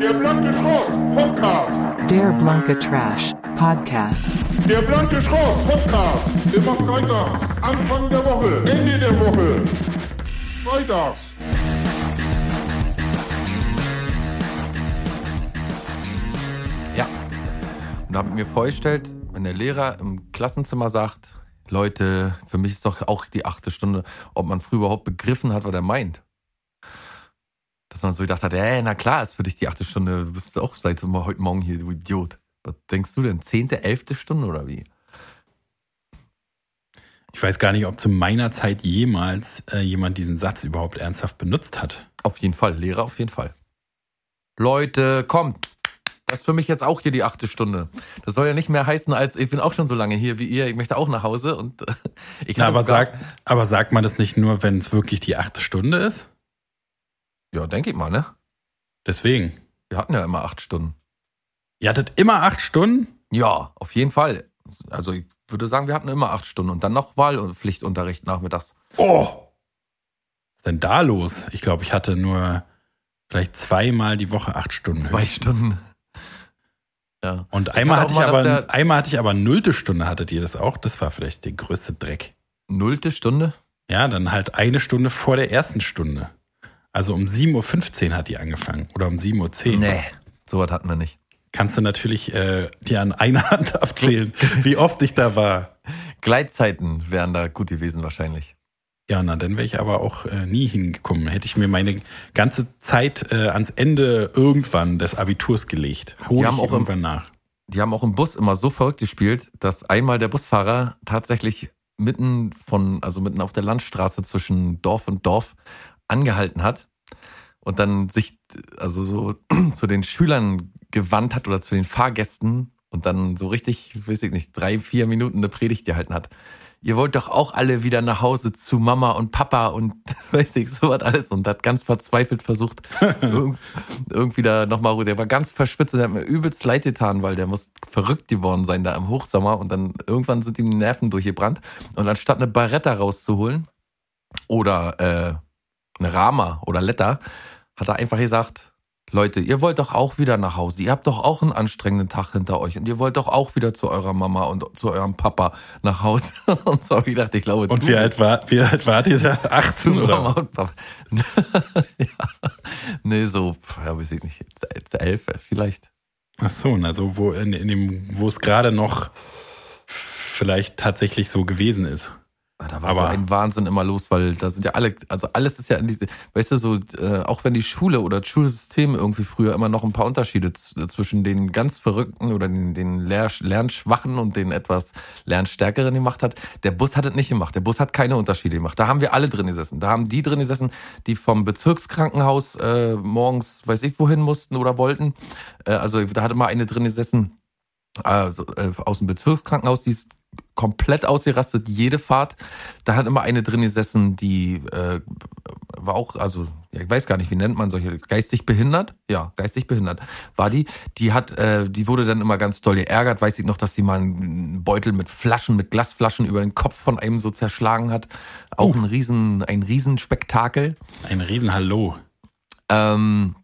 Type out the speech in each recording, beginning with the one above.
Der blanke Schrott Podcast. Der blanke Trash Podcast. Der blanke Schrott Podcast. Immer freitags. Anfang der Woche. Ende der Woche. Freitags. Ja. Und da habe ich mir vorgestellt, wenn der Lehrer im Klassenzimmer sagt, Leute, für mich ist doch auch die achte Stunde, ob man früher überhaupt begriffen hat, was er meint. Dass man so gedacht hat, ey, na klar ist für dich die achte Stunde, du bist auch seit heute Morgen hier, du Idiot. Was denkst du denn? Zehnte, elfte Stunde oder wie? Ich weiß gar nicht, ob zu meiner Zeit jemals äh, jemand diesen Satz überhaupt ernsthaft benutzt hat. Auf jeden Fall, Lehrer auf jeden Fall. Leute, kommt! Das ist für mich jetzt auch hier die achte Stunde. Das soll ja nicht mehr heißen, als ich bin auch schon so lange hier wie ihr, ich möchte auch nach Hause und ich Na, hatte aber, sogar- sag, aber sagt man das nicht nur, wenn es wirklich die achte Stunde ist? Ja, denke ich mal, ne? Deswegen. Wir hatten ja immer acht Stunden. Ihr hattet immer acht Stunden? Ja, auf jeden Fall. Also ich würde sagen, wir hatten immer acht Stunden und dann noch Wahl- und Pflichtunterricht nachmittags. Oh! Was ist denn da los? Ich glaube, ich hatte nur vielleicht zweimal die Woche acht Stunden. Zwei höchstens. Stunden. Ja. Und einmal hatte, ich mal, aber, einmal hatte ich aber nullte Stunde, hattet ihr das auch? Das war vielleicht der größte Dreck. Nullte Stunde? Ja, dann halt eine Stunde vor der ersten Stunde. Also um 7.15 Uhr hat die angefangen. Oder um 7.10 Uhr. Nee, sowas hatten wir nicht. Kannst du natürlich äh, dir an einer Hand abzählen, wie oft ich da war. Gleitzeiten wären da gut gewesen wahrscheinlich. Ja, na, dann wäre ich aber auch äh, nie hingekommen. Hätte ich mir meine ganze Zeit äh, ans Ende irgendwann des Abiturs gelegt. Hol Die ich haben auch im- irgendwann nach. Die haben auch im Bus immer so verrückt gespielt, dass einmal der Busfahrer tatsächlich mitten von, also mitten auf der Landstraße zwischen Dorf und Dorf angehalten hat und dann sich also so zu den Schülern gewandt hat oder zu den Fahrgästen und dann so richtig, weiß ich nicht, drei, vier Minuten eine Predigt gehalten hat. Ihr wollt doch auch alle wieder nach Hause zu Mama und Papa und weiß ich, so was alles und hat ganz verzweifelt versucht, irg- irgendwie da nochmal, der war ganz verschwitzt und der hat mir übelst leid getan, weil der muss verrückt geworden sein da im Hochsommer und dann irgendwann sind ihm die Nerven durchgebrannt und anstatt eine Baretta rauszuholen oder äh, Rama oder Letter, hat er einfach gesagt, Leute, ihr wollt doch auch wieder nach Hause. Ihr habt doch auch einen anstrengenden Tag hinter euch und ihr wollt doch auch wieder zu eurer Mama und zu eurem Papa nach Hause. Und so hab ich gedacht, ich glaube, Und wie alt, war, wie alt wart ihr da? 18 Mama oder? und Papa. ja. Nee, so, ja, weiß ich nicht, jetzt- jetzt elf vielleicht. Ach so, also wo, in, in dem, wo es gerade noch vielleicht tatsächlich so gewesen ist. Ah, Da war Aber- so ein Wahnsinn immer los, weil da sind ja alle, also alles ist ja in diese, weißt du, so, äh, auch wenn die Schule oder das Schulsystem irgendwie früher immer noch ein paar Unterschiede z- zwischen den ganz Verrückten oder den, den Lernschwachen und den etwas Lernstärkeren gemacht hat, der Bus hat es nicht gemacht. Der Bus hat keine Unterschiede gemacht. Da haben wir alle drin gesessen. Da haben die drin gesessen, die vom Bezirkskrankenhaus äh, morgens, weiß ich wohin mussten oder wollten. Äh, also da hatte mal eine drin gesessen, also, äh, aus dem Bezirkskrankenhaus, die ist komplett ausgerastet, jede Fahrt. Da hat immer eine drin gesessen, die äh, war auch, also ich weiß gar nicht, wie nennt man solche, geistig behindert? Ja, geistig behindert war die. Die hat, äh, die wurde dann immer ganz doll geärgert. Weiß ich noch, dass sie mal einen Beutel mit Flaschen, mit Glasflaschen über den Kopf von einem so zerschlagen hat. Auch ein riesen, ein Riesenspektakel. Ein Riesenhallo. Ähm,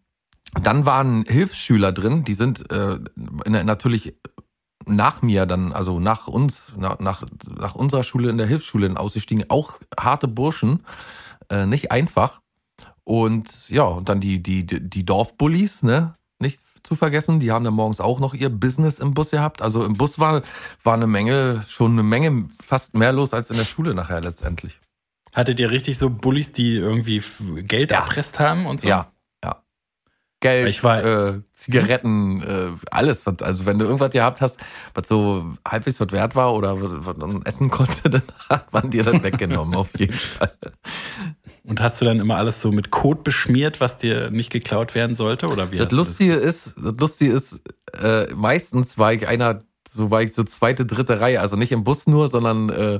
dann waren Hilfsschüler drin, die sind äh, natürlich nach mir dann, also nach uns, nach, nach, nach unserer Schule in der Hilfsschule ausgestiegen, auch harte Burschen, äh, nicht einfach. Und ja, und dann die, die, die Dorfbullies, ne? Nicht zu vergessen, die haben dann morgens auch noch ihr Business im Bus gehabt. Also im Bus war, war eine Menge, schon eine Menge, fast mehr los als in der Schule nachher letztendlich. Hattet ihr richtig so Bullies, die irgendwie Geld Ja. erpresst haben und so? Ja. Geld, Ich war- äh, Zigaretten, äh, alles. Was, also wenn du irgendwas gehabt hast, was so halbwegs was wert war oder was man essen konnte, dann hat man dir dann weggenommen, auf jeden Fall. Und hast du dann immer alles so mit Kot beschmiert, was dir nicht geklaut werden sollte? Oder wie Das Lustige ist, das Lustige ist, äh, meistens war ich einer, so war ich so zweite, dritte Reihe, also nicht im Bus nur, sondern äh,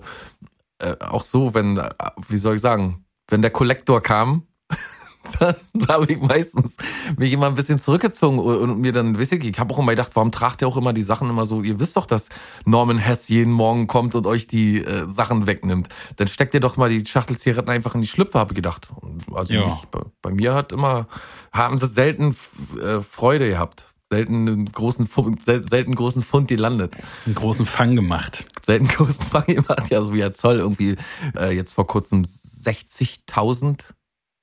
äh, auch so, wenn, äh, wie soll ich sagen, wenn der Kollektor kam, dann habe ich meistens mich immer ein bisschen zurückgezogen und, mir dann, wisst ihr, ich habe auch immer gedacht, warum tragt ihr auch immer die Sachen immer so, ihr wisst doch, dass Norman Hess jeden Morgen kommt und euch die äh, Sachen wegnimmt. Dann steckt ihr doch mal die Schachtel Zigaretten einfach in die Schlüpfe, habe ich gedacht. Und Also Ja. mich, bei, bei mir hat immer, haben sie selten äh, Freude gehabt. Selten einen großen Fund, sel, selten großen Fund gelandet. Einen großen Fang gemacht. Selten großen Fang gemacht, ja, so wie Herr Zoll irgendwie äh, jetzt vor kurzem 60.000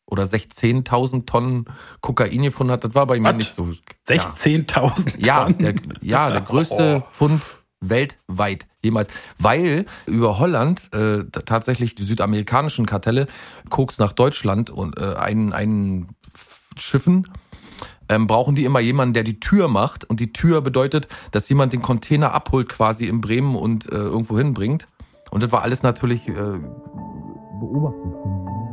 oder 16.000 Tonnen Kokain gefunden hat. Das war bei mir Was? nicht so. 16.000 Ja, Tonnen. der, ja, der größte Fund weltweit jemals, weil über Holland äh, tatsächlich die südamerikanischen Kartelle Koks nach Deutschland und äh, einen, einen Schiffen ähm, brauchen die immer jemanden, der die Tür macht und die Tür bedeutet, dass jemand den Container abholt quasi in Bremen und äh, irgendwo hinbringt und das war alles natürlich äh, beobachtet.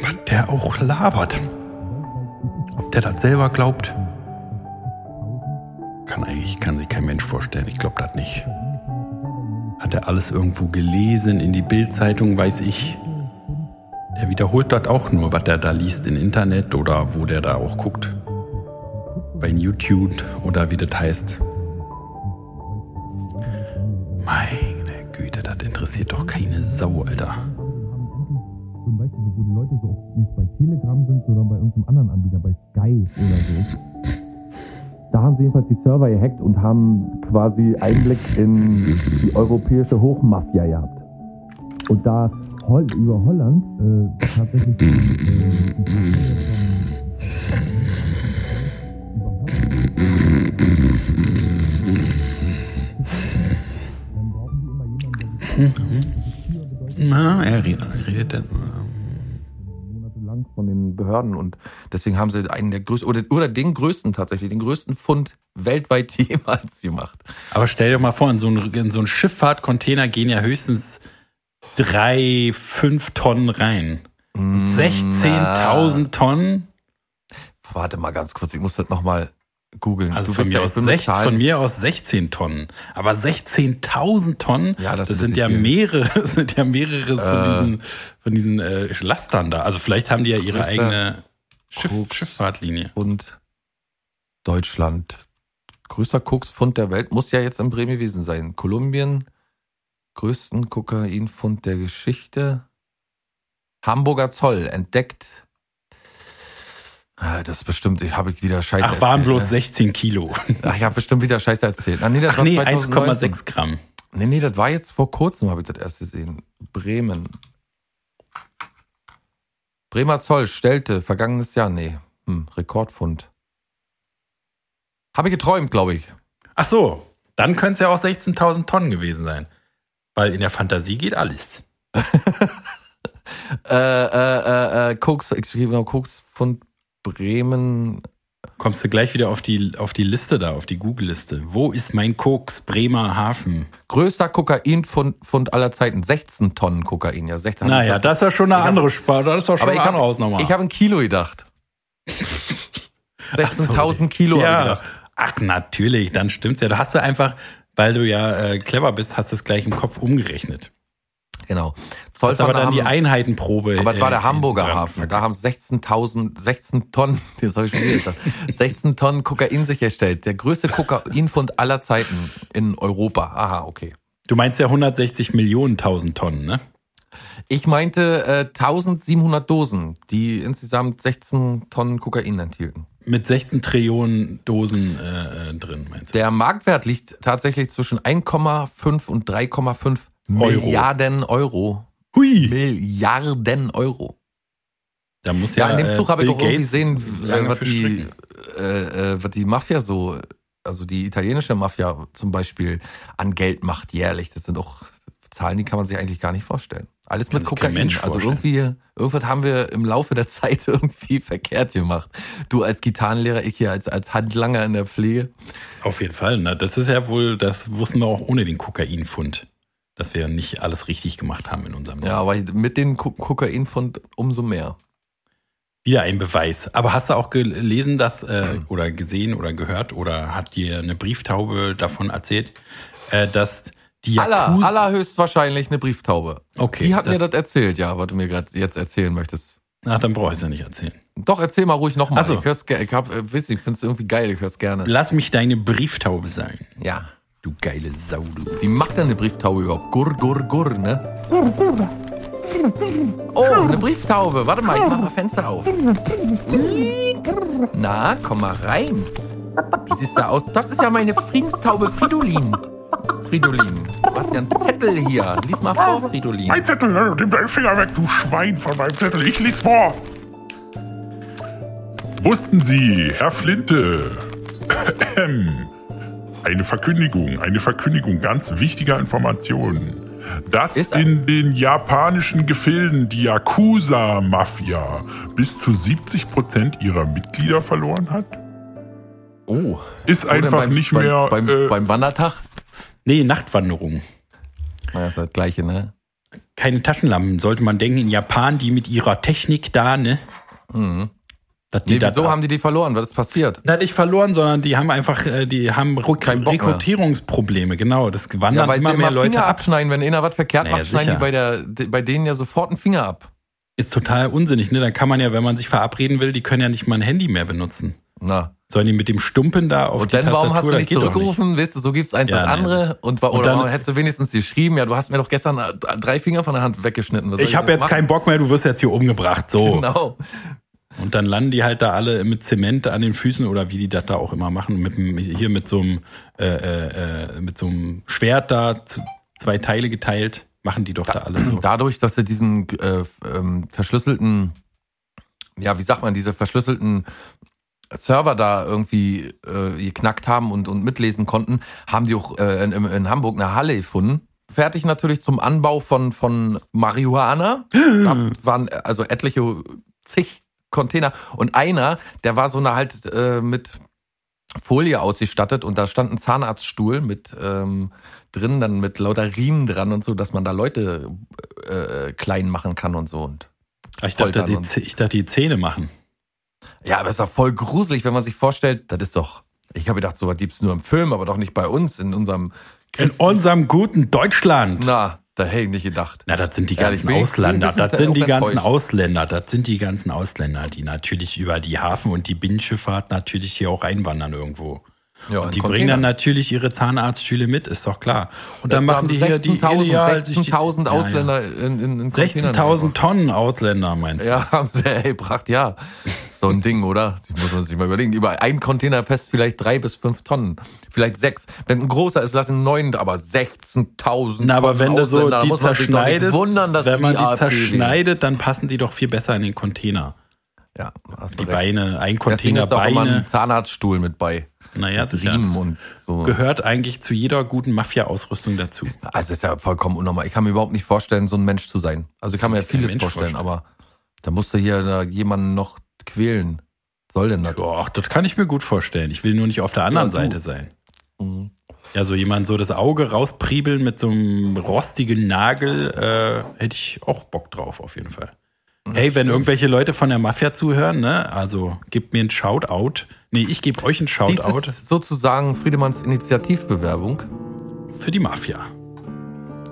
Was der auch labert. Ob der das selber glaubt? Kann eigentlich, kann sich kein Mensch vorstellen. Ich glaube das nicht. Hat er alles irgendwo gelesen in die Bildzeitung, weiß ich. Der wiederholt das auch nur, was er da liest im Internet oder wo der da auch guckt. Bei YouTube oder wie das heißt. Meine Güte, das interessiert doch keine Sau, Alter. Die Leute so oft nicht bei Telegram sind, sondern bei irgendeinem anderen Anbieter, bei Sky oder so. Da haben sie jedenfalls die Server gehackt und haben quasi Einblick in die europäische Hochmafia gehabt. Und da Hol über Holland äh, tatsächlich äh, die Papiere von, von den Behörden und deswegen haben sie einen der größten oder, oder den größten tatsächlich, den größten Fund weltweit jemals gemacht. Aber stell dir mal vor, in so einen, in so einen Schifffahrtcontainer gehen ja höchstens drei, fünf Tonnen rein. Mm, 16.000 Tonnen? Warte mal ganz kurz, ich muss das nochmal googeln. Also von mir, aus ich bin mit sech, Zahlen- von mir aus 16 Tonnen. Aber 16.000 Tonnen, Ja, das das, sind ja viel. mehrere, das sind ja mehrere Äh. von diesen, von diesen äh, Lastern da. Also vielleicht haben die ja ihre eigene Schiff. Schifffahrtlinie. und Deutschland. Größter Koksfund der Welt muss ja jetzt in Bremen gewesen sein. Kolumbien, größten Kokainfund der Geschichte. Hamburger Zoll entdeckt. Ah, Das ist bestimmt, ich habe ich wieder Scheiße Ach, waren erzählt, bloß ne? 16 Kilo. Ach, ich habe bestimmt wieder Scheiße erzählt. Ah, nee, das Ach war nee, 2019. 1,6 Gramm. Nee, nee, das war jetzt vor kurzem, habe ich das erst gesehen. Bremen. Bremer Zoll stellte vergangenes Jahr, nee, hm, Rekordfund. Habe ich geträumt, glaube ich. Ach so, dann könnte es ja auch 16.000 Tonnen gewesen sein. Weil in der Fantasie geht alles. Äh, äh, äh, äh, Koks, ich schrieb noch Koksfund Bremen. Kommst du gleich wieder auf die, auf die Liste da, auf die Google-Liste. Wo ist mein Koks Bremer Hafen? Größter Kokainfund Fund aller Zeiten. 16 Tonnen Kokain, ja. 16 Naja, das ist ja schon eine Ich andere Sparte. Das ist doch schon eine habe andere Hausnummer. ich hab ein Kilo gedacht. 16.000 Kilo ja. gedacht. Ach, natürlich, dann stimmt's ja. Du hast du einfach, weil du ja äh, clever bist, hast du es gleich im Kopf umgerechnet. Genau. Hast aber Zollfahnder dann die haben- Einheitenprobe. Aber das war äh, der Hamburger in- Hafen. Da haben 16.000, 16 Tonnen, das habe ich schon gesagt, 16 Tonnen Kokain sichergestellt. Der größte Kokainfund aller Zeiten in Europa. Aha, okay. Du meinst ja 160 Millionen tausend Tonnen, ne? Ich meinte äh, 1700 Dosen, die insgesamt 16 Tonnen Kokain enthielten. Mit 16 Trillionen Dosen äh, äh, drin, meinst du? Der Marktwert liegt tatsächlich zwischen 1,5 und 3,5 Euro. Milliarden Euro. Hui! Milliarden Euro. Da muss Ja, ja, in dem äh, Zug habe ich auch irgendwie gesehen, äh, was, die, äh, äh, was die Mafia so, also die italienische Mafia zum Beispiel an Geld macht jährlich. Das sind auch Zahlen, die kann man sich eigentlich gar nicht vorstellen. Alles Kann mit Kokain. Also vorstellen. irgendwie, irgendwas haben wir im Laufe der Zeit irgendwie verkehrt gemacht. Du als Gitarrenlehrer, ich hier als, als Handlanger in der Pflege. Auf jeden Fall. Na, das ist ja wohl, das wussten wir auch ohne den Kokainfund, dass wir nicht alles richtig gemacht haben in unserem Ja, aber mit den Ko Kokainfund umso mehr. Wieder ein Beweis. Aber hast du auch gelesen, dass äh, oder gesehen oder gehört oder hat dir eine Brieftaube davon erzählt, äh, dass die Aller, Yakuza- allerhöchstwahrscheinlich eine Brieftaube. Okay, Die hat das- mir das erzählt, ja, was du mir gerade jetzt erzählen möchtest. Ach, dann brauche ich es ja nicht erzählen. Doch, erzähl mal ruhig nochmal. Ach so. Ich hör's gerne. Ich hab, äh, ihr, ich find's irgendwie geil, ich hör's gerne. Lass mich deine Brieftaube sein. Ja. Du geile Sau, du. Wie macht denn eine Brieftaube überhaupt? Gurr, gurr, gurr, ne? Oh, eine Brieftaube. Warte mal, ich mach mal Fenster auf. Na, komm mal rein. Wie siehst du aus? Das ist ja meine Friedenstaube Fridolin. Fridolin, du hast ja einen Zettel hier. Lies mal vor, Fridolin. Mein Zettel, nimm deinen Finger weg, du Schwein von meinem Zettel. Ich lese vor. Wussten Sie, Herr Flinte, eine Verkündigung, eine Verkündigung ganz wichtiger Informationen, dass in den japanischen Gefilden die Yakuza-Mafia bis zu 70% ihrer Mitglieder verloren hat? Oh. Ist einfach beim, nicht beim, mehr... Beim, äh, beim Wandertag? Nee, Nachtwanderung. Na, ist das gleiche, ne? Keine Taschenlampen, sollte man denken. In Japan, die mit ihrer Technik da, ne? Die Nee, wieso haben die die verloren? Was ist passiert? Das nicht verloren, sondern die haben einfach, äh, die haben Rück mehr. Rekrutierungsprobleme, genau. Das wandern Ja, weil immer sie mehr immer Leute Finger ab. abschneiden. Wenn einer was verkehrt Naja, macht, schneiden sicher. die bei, der, bei denen ja sofort einen Finger ab. Ist total unsinnig, ne? Dann kann man ja, wenn man sich verabreden will, die können ja nicht mal ein Handy mehr benutzen. Na. Sollen die mit dem Stumpen da auf Und die dann, warum hast du nicht zurückgerufen? Weißt du, so gibt's eins Ja, das nee. andere. Und, wa- Und oder dann- warum hättest du wenigstens geschrieben, ja, du hast mir doch gestern äh, drei Finger von der Hand weggeschnitten. Ich habe jetzt machen? keinen Bock mehr, du wirst jetzt hier umgebracht. So. Genau. Und dann landen die halt da alle mit Zement an den Füßen oder wie die das da auch immer machen. Mit, hier mit so einem äh, äh, äh, mit so einem Schwert da zwei Teile geteilt. Machen die doch da alle so. Dadurch, dass sie diesen äh, ähm, verschlüsselten, ja, wie sagt man, diese verschlüsselten Server da irgendwie äh, geknackt haben und, und mitlesen konnten, haben die auch äh, in, in Hamburg eine Halle gefunden. Fertig natürlich zum Anbau von, von Marihuana. da waren also etliche zig Container. Und einer, der war so eine halt äh, mit Folie ausgestattet und da stand ein Zahnarztstuhl mit ähm, drin, dann mit lauter Riemen dran und so, dass man da Leute äh, klein machen kann und so. Und Ich dachte, die, und- ich dachte, die Zähne machen. ja, aber es ist doch voll gruselig, wenn man sich vorstellt, das ist doch. Ich habe gedacht, sowas gibt's nur im Film, aber doch nicht bei uns, in unserem In Christen- unserem guten Deutschland. Na, da hätte ich nicht gedacht. Na, das sind die ganzen ich- Ausländer. Das sind die ganzen. Ausländer. Das sind die ganzen Ausländer, die natürlich über die Hafen- und die Binnenschifffahrt natürlich hier auch einwandern irgendwo. Ja, Und die bringen Containern. dann natürlich ihre Zahnarztstühle mit, ist doch klar. Und dann Das machen haben die hier die 16.000 illegal sich die- 16.000 Ja, ja. Ausländer in, in, in Containern 16.000 Tonnen Ausländer, meinst du? Ja, haben sie ey, gebracht, ja. So ein Ding, oder? Das muss man sich mal überlegen. Über ein Container fest vielleicht drei bis fünf Tonnen. Vielleicht sechs. Wenn ein großer ist, lassen neun, aber 16.000 Na, aber Tonnen wenn du so die muss zerschneidest, wundern, dass wenn man die, die zerschneidet, dann passen die doch viel besser in den Container. Ja, hast Die recht. Beine, ein Deswegen Container ist auch immer Beine. ein Zahnarztstuhl mit bei. Naja, Mit. Riemen und so. gehört eigentlich zu jeder guten Mafia-Ausrüstung dazu. Also ist ja vollkommen unnormal. Ich kann mir überhaupt nicht vorstellen, so ein Mensch zu sein. Also ich kann mir ja vieles Mensch vorstellen, vorstellen. aber da musst du hier da jemanden noch quälen. Soll denn das? Doch, das kann ich mir gut vorstellen. Ich will nur nicht auf der anderen Ja. Seite sein. Mhm. Ja, so jemand so das Auge rauspriebeln mit so einem rostigen Nagel, äh, hätte ich auch Bock drauf, auf jeden Fall. Hey, wenn irgendwelche Leute von der Mafia zuhören, ne, also gebt mir ein Shoutout. Nee, ich gebe euch ein Dies Shoutout ist sozusagen Friedemanns Initiativbewerbung. für die Mafia.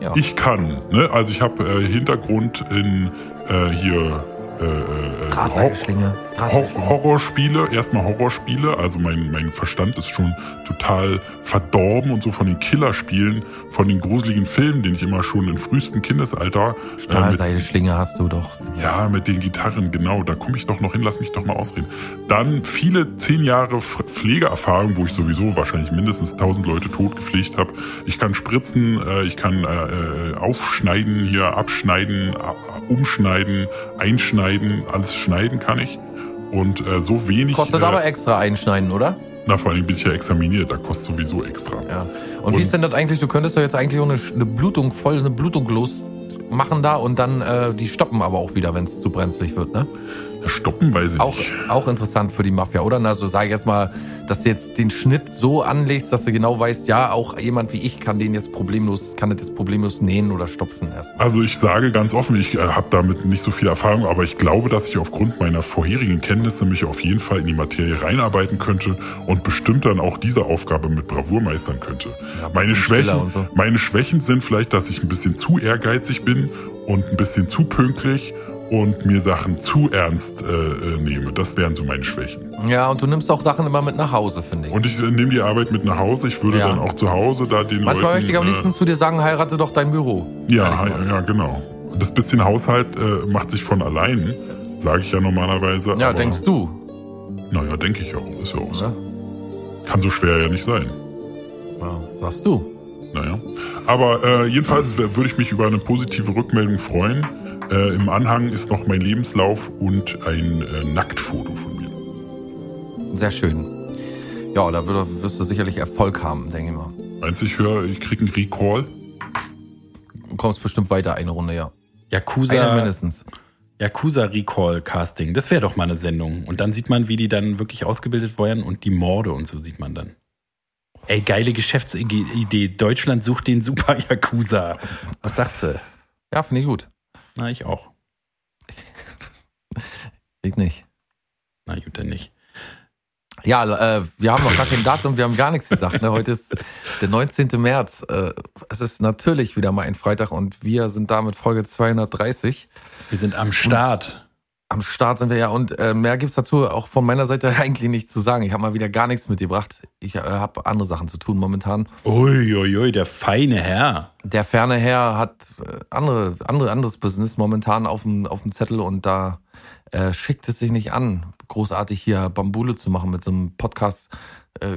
Ja. Ich kann, ne? Also ich habe äh, Hintergrund in äh, hier äh, äh, Drahtseilschlinge. Hor Horrorspiele, erstmal Horrorspiele, also mein, mein Verstand ist schon total verdorben und so von den Killerspielen, von den gruseligen Filmen, den ich immer schon im frühesten Kindesalter äh, mit, Drahtseilschlinge hast du doch. ja, mit den Gitarren, genau, da komme ich doch noch hin, lass mich doch mal ausreden. Dann viele zehn Jahre Pflegeerfahrung, wo ich sowieso wahrscheinlich mindestens tausend Leute tot gepflegt habe. Ich kann spritzen, äh, ich kann äh, äh, aufschneiden, hier abschneiden, umschneiden, einschneiden, alles schneiden kann ich. Und äh, so wenig. Kostet äh, aber extra einschneiden, oder? Na, vor allem bin ich ja examiniert, da kostet sowieso extra. Ja. Und, wie Und- ist denn das eigentlich? Du könntest doch jetzt eigentlich auch eine, eine Blutung, voll eine Blutung los machen da und dann äh, die stoppen aber auch wieder, wenn es zu brenzlig wird, ne? Stoppen weiß ich Auch, nicht. auch interessant für die Mafia, oder? Also sag ich jetzt mal, dass du jetzt den Schnitt so anlegst, dass du genau weißt, ja, auch jemand wie ich kann den jetzt problemlos, kann das jetzt problemlos nähen oder stopfen erst. Also ich sage ganz offen, ich äh, habe damit nicht so viel Erfahrung, aber ich glaube, dass ich aufgrund meiner vorherigen Kenntnisse mich auf jeden Fall in die Materie reinarbeiten könnte und bestimmt dann auch diese Aufgabe mit Bravour meistern könnte. Ja, meine, Schwächen, so. meine Schwächen sind vielleicht, dass ich ein bisschen zu ehrgeizig bin und ein bisschen zu pünktlich und mir Sachen zu ernst äh, äh, nehme. Das wären so meine Schwächen. Ja, und du nimmst auch Sachen immer mit nach Hause, finde ich. Und ich äh, nehme die Arbeit mit nach Hause. Ich würde Ja. dann auch zu Hause da den Manchmal Leuten... möchte ich am äh, liebsten zu dir sagen, heirate doch dein Büro. Ja, ja, genau. Das bisschen Haushalt äh, macht sich von allein, sage ich ja normalerweise. Ja, aber, denkst du. Naja, denke ich auch. Ist ja auch so. Ja? Kann so schwer ja nicht sein. Ja, sagst du. Naja. Aber äh, jedenfalls würde ich mich über eine positive Rückmeldung freuen. Äh, Im Anhang ist noch mein Lebenslauf und ein äh, Nacktfoto von mir. Sehr schön. Ja, da wirst du- wirst du sicherlich Erfolg haben, denke ich mal. Meinst du, ich höre, ich kriege einen Recall? Du kommst bestimmt weiter eine Runde, ja. Eine Yakuza, mindestens. Yakuza Recall Casting, das wäre doch mal eine Sendung. Und dann sieht man, wie die dann wirklich ausgebildet werden und die Morde und so sieht man dann. Ey, geile Geschäftsidee. Deutschland sucht den Super Yakuza. Was sagst du? Ja, finde ich gut. Na, ich auch. Ich nicht. Na gut, dann nicht. Ja, äh, wir haben noch gar kein Datum, wir haben gar nichts gesagt. Ne? Heute ist der 19. März. Äh, es ist natürlich wieder mal ein Freitag und wir sind da mit Folge 230. Wir sind am Start. Am Start sind wir ja und äh, mehr gibt's dazu auch von meiner Seite eigentlich nicht zu sagen. Ich habe mal wieder gar nichts mitgebracht. Ich äh, habe andere Sachen zu tun momentan. Uiuiui, ui, der feine Herr. Der ferne Herr hat äh, andere, andere, anderes Business momentan auf dem, auf dem Zettel und da äh, schickt es sich nicht an, großartig hier Bambule zu machen mit so einem Podcast äh,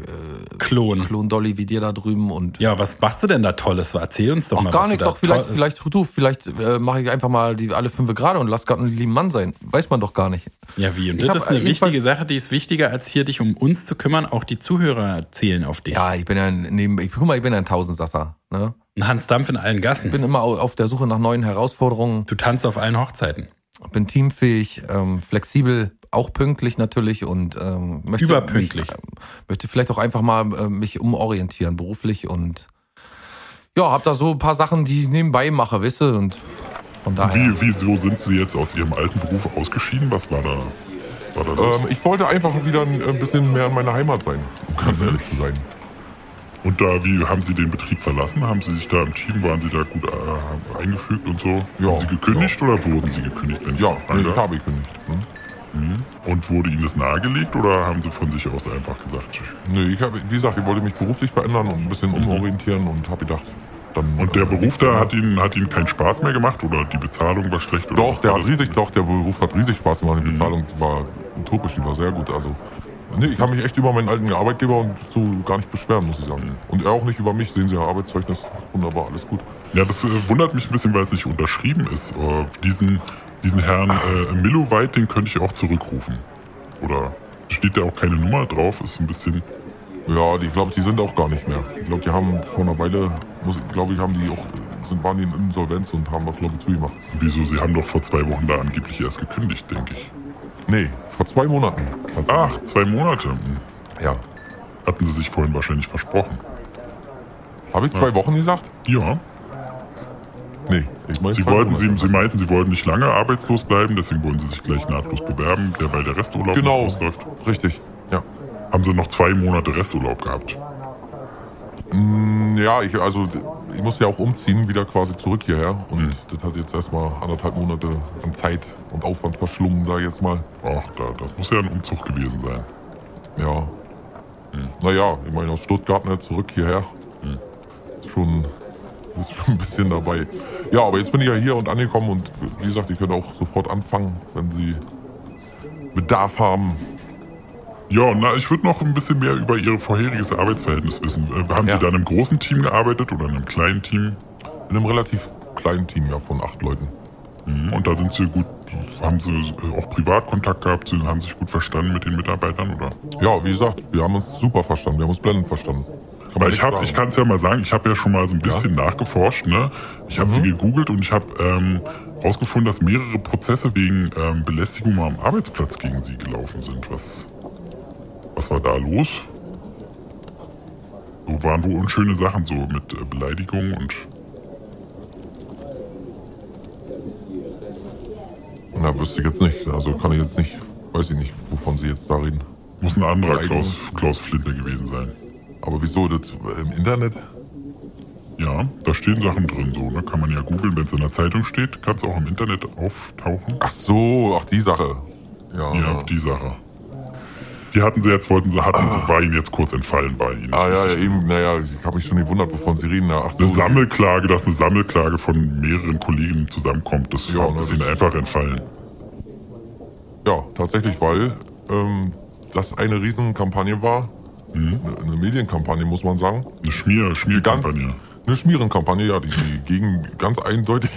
Klon. Klon Dolly wie dir da drüben und Ja, was machst du denn da Tolles? Erzähl uns doch auch mal. gar nichts, auch vielleicht, vielleicht du, vielleicht äh, mache ich einfach mal die alle fünf gerade und lass Gott einen lieben Mann sein. Weiß man doch gar nicht. Ja, wie? Und Ich das ist eine äh, wichtige Sache, die ist wichtiger, als hier dich um uns zu kümmern. Auch die Zuhörer zählen auf dich. Ja, ich bin ja neben, ich, guck mal, ich bin ja ein Tausendsasser. Ne? Ein Hans Dampf in allen Gassen. Ich bin immer au- auf der Suche nach neuen Herausforderungen. Du tanzt auf allen Hochzeiten. Bin teamfähig, ähm, flexibel, auch pünktlich natürlich und ähm, möchte Überpünktlich. Mich, äh, möchte vielleicht auch einfach mal äh, mich umorientieren beruflich und ja, hab da so ein paar Sachen, die ich nebenbei mache, weißt du, und von daher. Wie, wieso sind Sie jetzt aus Ihrem alten Beruf ausgeschieden? Was war da, was war da? Ähm, ich wollte einfach wieder ein ein bisschen mehr in meiner Heimat sein, um ganz Mhm. ehrlich zu sein. Und da, wie haben Sie den Betrieb verlassen? Haben Sie sich da im Team, waren Sie da gut äh, eingefügt und so? Ja, Haben Sie gekündigt oder wurden Sie gekündigt? Wenn ich Ja, nee, ich darf? habe gekündigt. Hm? Und wurde Ihnen das nahegelegt oder haben Sie von sich aus einfach gesagt? Nee, ich habe, wie gesagt, ich wollte mich beruflich verändern und ein bisschen umorientieren und habe gedacht, dann. Mhm. Und der äh, Beruf da hat Ihnen, hat Ihnen keinen Spaß mehr gemacht oder die Bezahlung war schlecht? Oder Doch, der hat riesig, doch, der Beruf hat riesig Spaß gemacht. Mhm. Die Bezahlung war utopisch, die war sehr gut. Also, nee, ich habe mich echt über meinen alten Arbeitgeber und so gar nicht beschweren, muss ich sagen. Mhm. Und er auch nicht über mich. Sehen Sie ja Arbeitszeugnis, wunderbar, alles gut. Ja, das äh, wundert mich ein bisschen, weil es nicht unterschrieben ist. Äh, diesen, diesen Herrn äh, Milloweit, den könnte ich auch zurückrufen. Oder steht da auch keine Nummer drauf? Ist ein bisschen. Ja, die glaube die sind auch gar nicht mehr. Ich glaube, die haben vor einer Weile, glaube ich, haben die auch, sind, waren die in Insolvenz und haben das, glaube ich, zugemacht. Wieso? Sie haben doch vor zwei Wochen da angeblich erst gekündigt, denke ich. Nee, vor zwei Monaten. Ach, zwei Monate. Ja. Hatten Sie sich vorhin wahrscheinlich versprochen. Habe ich zwei Wochen gesagt? Ja. Nee, ich meine Sie, wollten. Sie, Sie meinten, Sie wollten nicht lange arbeitslos bleiben, deswegen wollen Sie sich gleich nahtlos bewerben, der bei der Resturlaub Genau, ausläuft. richtig. Ja. Haben Sie noch zwei Monate Resturlaub gehabt? Ja, ich, also ich muss ja auch umziehen, wieder quasi zurück hierher. Und das hat jetzt erstmal anderthalb Monate an Zeit und Aufwand verschlungen, sage ich jetzt mal. Ach, da, das muss ja ein Umzug gewesen sein. Ja. Naja, ich meine aus Stuttgart ne, zurück hierher. Ist schon, ist schon ein bisschen dabei. Ja, aber jetzt bin ich ja hier und angekommen und wie gesagt, ich könnte auch sofort anfangen, wenn Sie Bedarf haben. Ja, na, ich würde noch ein bisschen mehr über Ihr vorheriges Arbeitsverhältnis wissen. Äh, haben Ja. Sie da in einem großen Team gearbeitet oder in einem kleinen Team? In einem relativ kleinen Team ja von acht Leuten. Mhm. Und da sind Sie gut, haben Sie äh, auch Privatkontakt gehabt, Sie haben sich gut verstanden mit den Mitarbeitern, oder? Ja, wie gesagt, wir haben uns super verstanden, wir haben uns blendend verstanden. Kann man Weil nicht ich habe, ich kann es ja mal sagen, ich habe ja schon mal so ein bisschen nachgeforscht, ne? Ich habe sie Mhm. gegoogelt und ich habe ähm, rausgefunden, dass mehrere Prozesse wegen ähm, Belästigung am Arbeitsplatz gegen sie gelaufen sind. Was, was war da los? So waren wohl unschöne Sachen so mit äh, Beleidigung und Na, wüsste ich jetzt nicht. Also kann ich jetzt nicht, weiß ich nicht, wovon Sie jetzt da reden. muss ein anderer. Klaus, Klaus Flinte gewesen sein. Aber wieso das äh, im Internet? Ja, da stehen Sachen drin, so, ne? Kann man ja googeln, wenn es in der Zeitung steht, kann es auch im Internet auftauchen. Ach so, ach die Sache. Ja. Ja, die Sache. Die hatten sie jetzt, wollten sie, hatten sie, war ihnen jetzt kurz entfallen bei ihnen. Ah ja, ja, eben, naja, ich habe mich schon gewundert, wovon Sie reden. Ach so, Eine Sammelklage, dass eine Sammelklage von mehreren Kollegen zusammenkommt, das Ja, ist ne, ihnen einfach entfallen. Ja, tatsächlich, weil ähm, das eine Riesenkampagne war. Mhm. Eine, eine Medienkampagne, muss man sagen. Eine Schmier, Schmierkampagne. eine Schmierenkampagne, ja, die, die gegen ganz eindeutig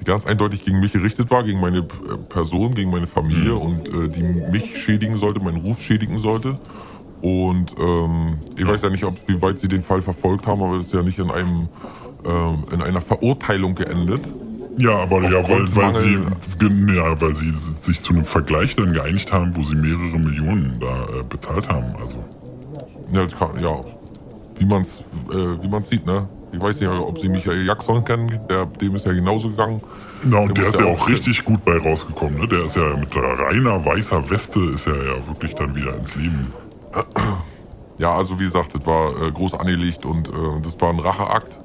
die ganz eindeutig gegen mich gerichtet war, gegen meine äh, Person, gegen meine Familie und äh, die mich schädigen sollte, meinen Ruf schädigen sollte. Und ähm, ich weiß ja nicht, ob, wie weit Sie den Fall verfolgt haben, aber es ist ja nicht in einem ähm, in einer Verurteilung geendet. Ja, aber ja, weil, weil, sie, ja, weil sie sich zu einem Vergleich dann geeinigt haben, wo sie mehrere Millionen da äh, bezahlt haben. Also, Ja, kann, ja. wie man es äh, wie man's sieht, ne? Ich weiß nicht, ob Sie Michael Jackson kennen, der, dem ist ja genauso gegangen. na, und Der der ist ja auch richtig gut bei rausgekommen. Ne? Der ist ja mit reiner weißer Weste ist er ja wirklich dann wieder ins Leben. Ja, also wie gesagt, das war äh, groß angelegt und äh, das war ein Racheakt,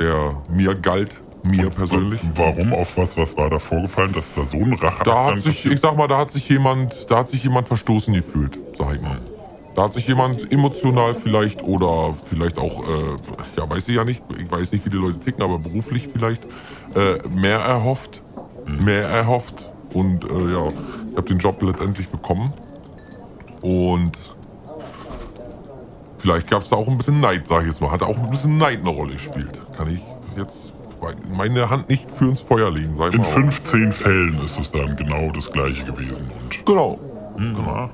der mir galt, mir persönlich. Und warum? Auf was? Was war da vorgefallen, dass da so ein Rache Da hat sich, ich sag mal, da hat sich jemand, da hat sich jemand verstoßen gefühlt, sag ich mal. Da hat sich jemand emotional vielleicht oder vielleicht auch, äh, ja, weiß ich ja nicht, ich weiß nicht, wie die Leute ticken, aber beruflich vielleicht äh, mehr erhofft, mehr erhofft. Und äh, ja, ich habe den Job letztendlich bekommen. Und vielleicht gab es da auch ein bisschen Neid, sag ich jetzt mal, hat auch ein bisschen Neid eine Rolle gespielt. Kann ich jetzt meine Hand nicht für ins Feuer legen, ich In mal. 15 Fällen ist es dann genau das gleiche gewesen. Und Genau. ja,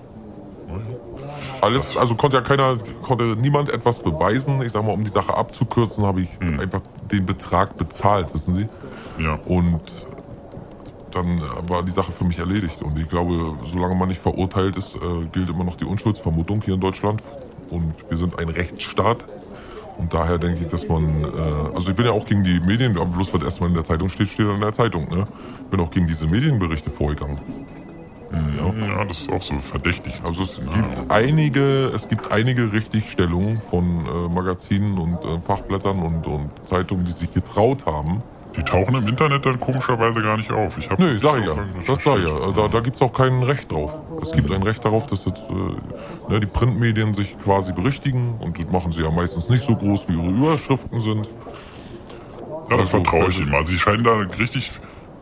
Alles, also konnte ja keiner, konnte niemand etwas beweisen. Ich sag mal, um die Sache abzukürzen, habe ich einfach den Betrag bezahlt, wissen Sie? ja. Und dann war die Sache für mich erledigt. Und ich glaube, solange man nicht verurteilt ist, äh, gilt immer noch die Unschuldsvermutung hier in Deutschland. Und wir sind ein Rechtsstaat. Und daher denke ich, dass man, äh, also ich bin ja auch gegen die Medien, aber bloß was erstmal in der Zeitung steht, steht in der Zeitung. Ne? Ich bin auch gegen diese Medienberichte vorgegangen. Ja, das ist auch so verdächtig. Also es gibt einige, es gibt einige Richtigstellungen von äh, Magazinen und äh, Fachblättern und, und Zeitungen, die sich getraut haben. Die tauchen im Internet dann komischerweise gar nicht auf. Ich Nö, sag ich ja. Das sag ich ja. Da, da gibt es auch kein Recht drauf. Es gibt ein Recht darauf, dass jetzt, äh, ne, die Printmedien sich quasi berichtigen und das machen sie ja meistens nicht so groß, wie ihre Überschriften sind. Ja, das Also, vertraue ich also- ihm. Also sie scheinen da richtig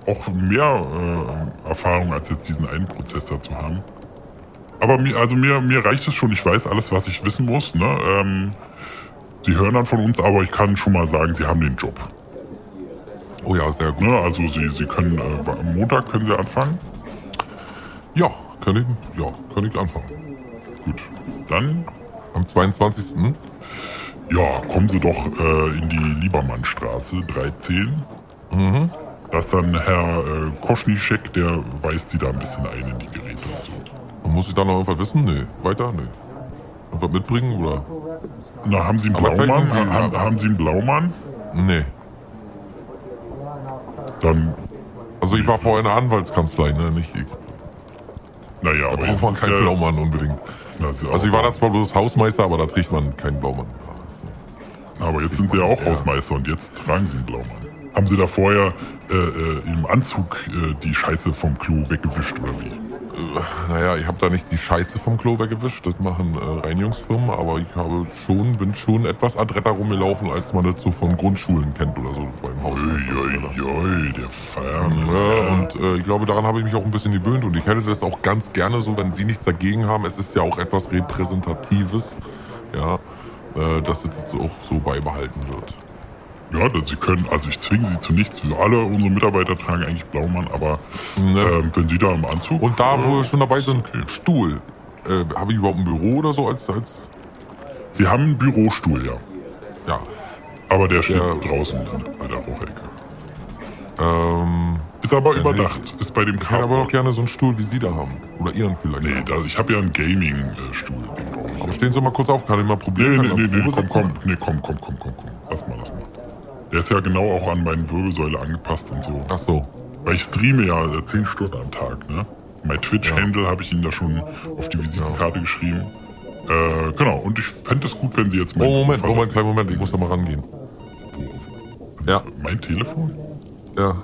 auch mehr äh, Erfahrung als jetzt diesen einen Prozess da zu haben. Aber mir, also mir, mir reicht es schon. Ich weiß alles, was ich wissen muss. Ne? Ähm, sie hören dann von uns, aber ich kann schon mal sagen, sie haben den Job. Oh ja, sehr gut. Ne? Also sie, sie können äh, am Montag können sie anfangen. Ja, kann ich, ja, kann ich anfangen. Gut. Dann Am 22. ja, kommen Sie doch äh, in die Liebermannstraße 13. Mhm. Da ist dann Herr äh, Koschnischek, der weist Sie da ein bisschen ein in die Geräte und so. Muss ich da noch irgendwas wissen? Nee. Weiter? Nee. Irgendwas mitbringen oder? Na, haben Sie einen Aber Blaumann? Ha- haben, haben Sie einen Blaumann? Nee. Dann, Also ich war vorher in der Anwaltskanzlei, ne? Nicht ich. naja, Da aber braucht man keinen ja, Blaumann unbedingt. Na, Also ich war da zwar bloß Hausmeister, aber da trägt man keinen Blaumann. Aber jetzt sind Sie ja auch. Hausmeister und jetzt tragen Sie einen Blaumann. Haben Sie da vorher äh, äh, im Anzug äh, die Scheiße vom Klo weggewischt oder wie? Naja, ich habe da nicht die Scheiße vom Klo weggewischt, das machen äh, Reinigungsfirmen, aber ich habe schon, bin schon etwas adretter rumgelaufen, als man das so von Grundschulen kennt oder so beim Hausmeister. Uiuiui, der Ferne. Ja, und äh, ich glaube, daran habe ich mich auch ein bisschen gewöhnt und ich hätte das auch ganz gerne so, wenn Sie nichts dagegen haben. Es ist ja auch etwas Repräsentatives, ja, äh, dass es jetzt auch so beibehalten wird. Ja, Sie können, also ich zwinge Sie zu nichts. Alle unsere Mitarbeiter tragen eigentlich Blaumann, aber Ne. ähm, wenn Sie da im Anzug. Und da, wo äh, wir schon dabei sind, okay. Stuhl. Äh, habe ich überhaupt ein Büro oder so als, als Sie haben einen Bürostuhl, ja. ja. Aber der steht Ja. draußen bei der Rauchecke. Ähm, Ist aber überdacht. Ist bei dem ich hätte aber noch gerne so einen Stuhl, wie Sie da haben. Oder Ihren vielleicht. Nee, da, ich habe ja einen Gaming-Stuhl. Ich Aber stehen Sie mal kurz auf, kann ich mal Nee, probieren? nee, ich nee, mal nee, komm, komm, nee, komm, komm, komm, komm, komm. Lass mal, lass mal. Der ist ja genau auch an meine Wirbelsäule angepasst und so. Ach so. Weil ich streame ja äh, 10 Stunden am Tag, ne? Mein Twitch-Handle habe ich Ihnen da schon auf die Visitenkarte geschrieben. Äh, genau, und ich fände es gut, wenn Sie jetzt Oh, Moment, Moment, kleinen Moment, ich muss da mal rangehen. Ja, verlassen. Mein Telefon? ja.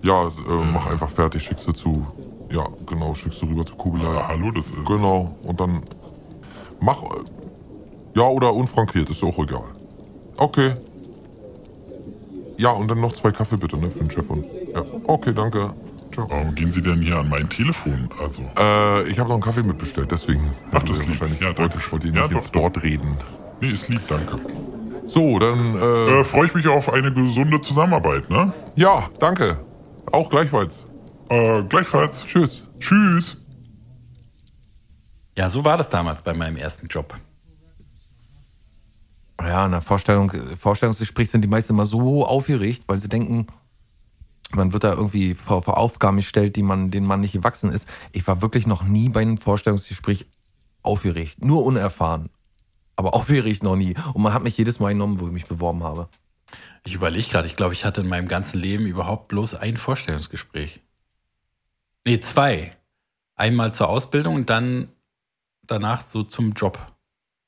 Ja, äh, mach einfach fertig, schickst du zu. Ja, genau, schickst du rüber zu Ja, Kugelei. hallo, das ist. Genau, und dann mach. äh, Ja, oder unfrankiert, ist auch egal. Okay. Ja, und dann noch zwei Kaffee bitte, ne, für den Chef. Und, ja, okay, danke. Ciao. Warum gehen Sie denn hier an mein Telefon? Also, Äh, ich habe noch einen Kaffee mitbestellt, deswegen. Ach, das lieb. wahrscheinlich. Ja, ich wollte, danke. ich wollte Ihnen Ja, nicht doch, jetzt dort reden. nee, ist lieb, danke. So, dann, äh, Äh, Freue ich mich auf eine gesunde Zusammenarbeit, ne? ja, danke. Auch gleichfalls. Äh, gleichfalls. Tschüss. Tschüss. Ja, so war das damals bei meinem ersten Job. Ja, in der Vorstellung, Vorstellungsgespräch sind die meisten immer so aufgeregt, weil sie denken, man wird da irgendwie vor, vor Aufgaben gestellt, die man, denen man nicht gewachsen ist. Ich war wirklich noch nie bei einem Vorstellungsgespräch aufgeregt. Nur unerfahren. Aber aufgeregt noch nie. Und man hat mich jedes Mal genommen, wo ich mich beworben habe. Ich überlege gerade, ich glaube, ich hatte in meinem ganzen Leben überhaupt bloß ein Vorstellungsgespräch. Nee, zwei. Einmal zur Ausbildung und dann danach so zum Job.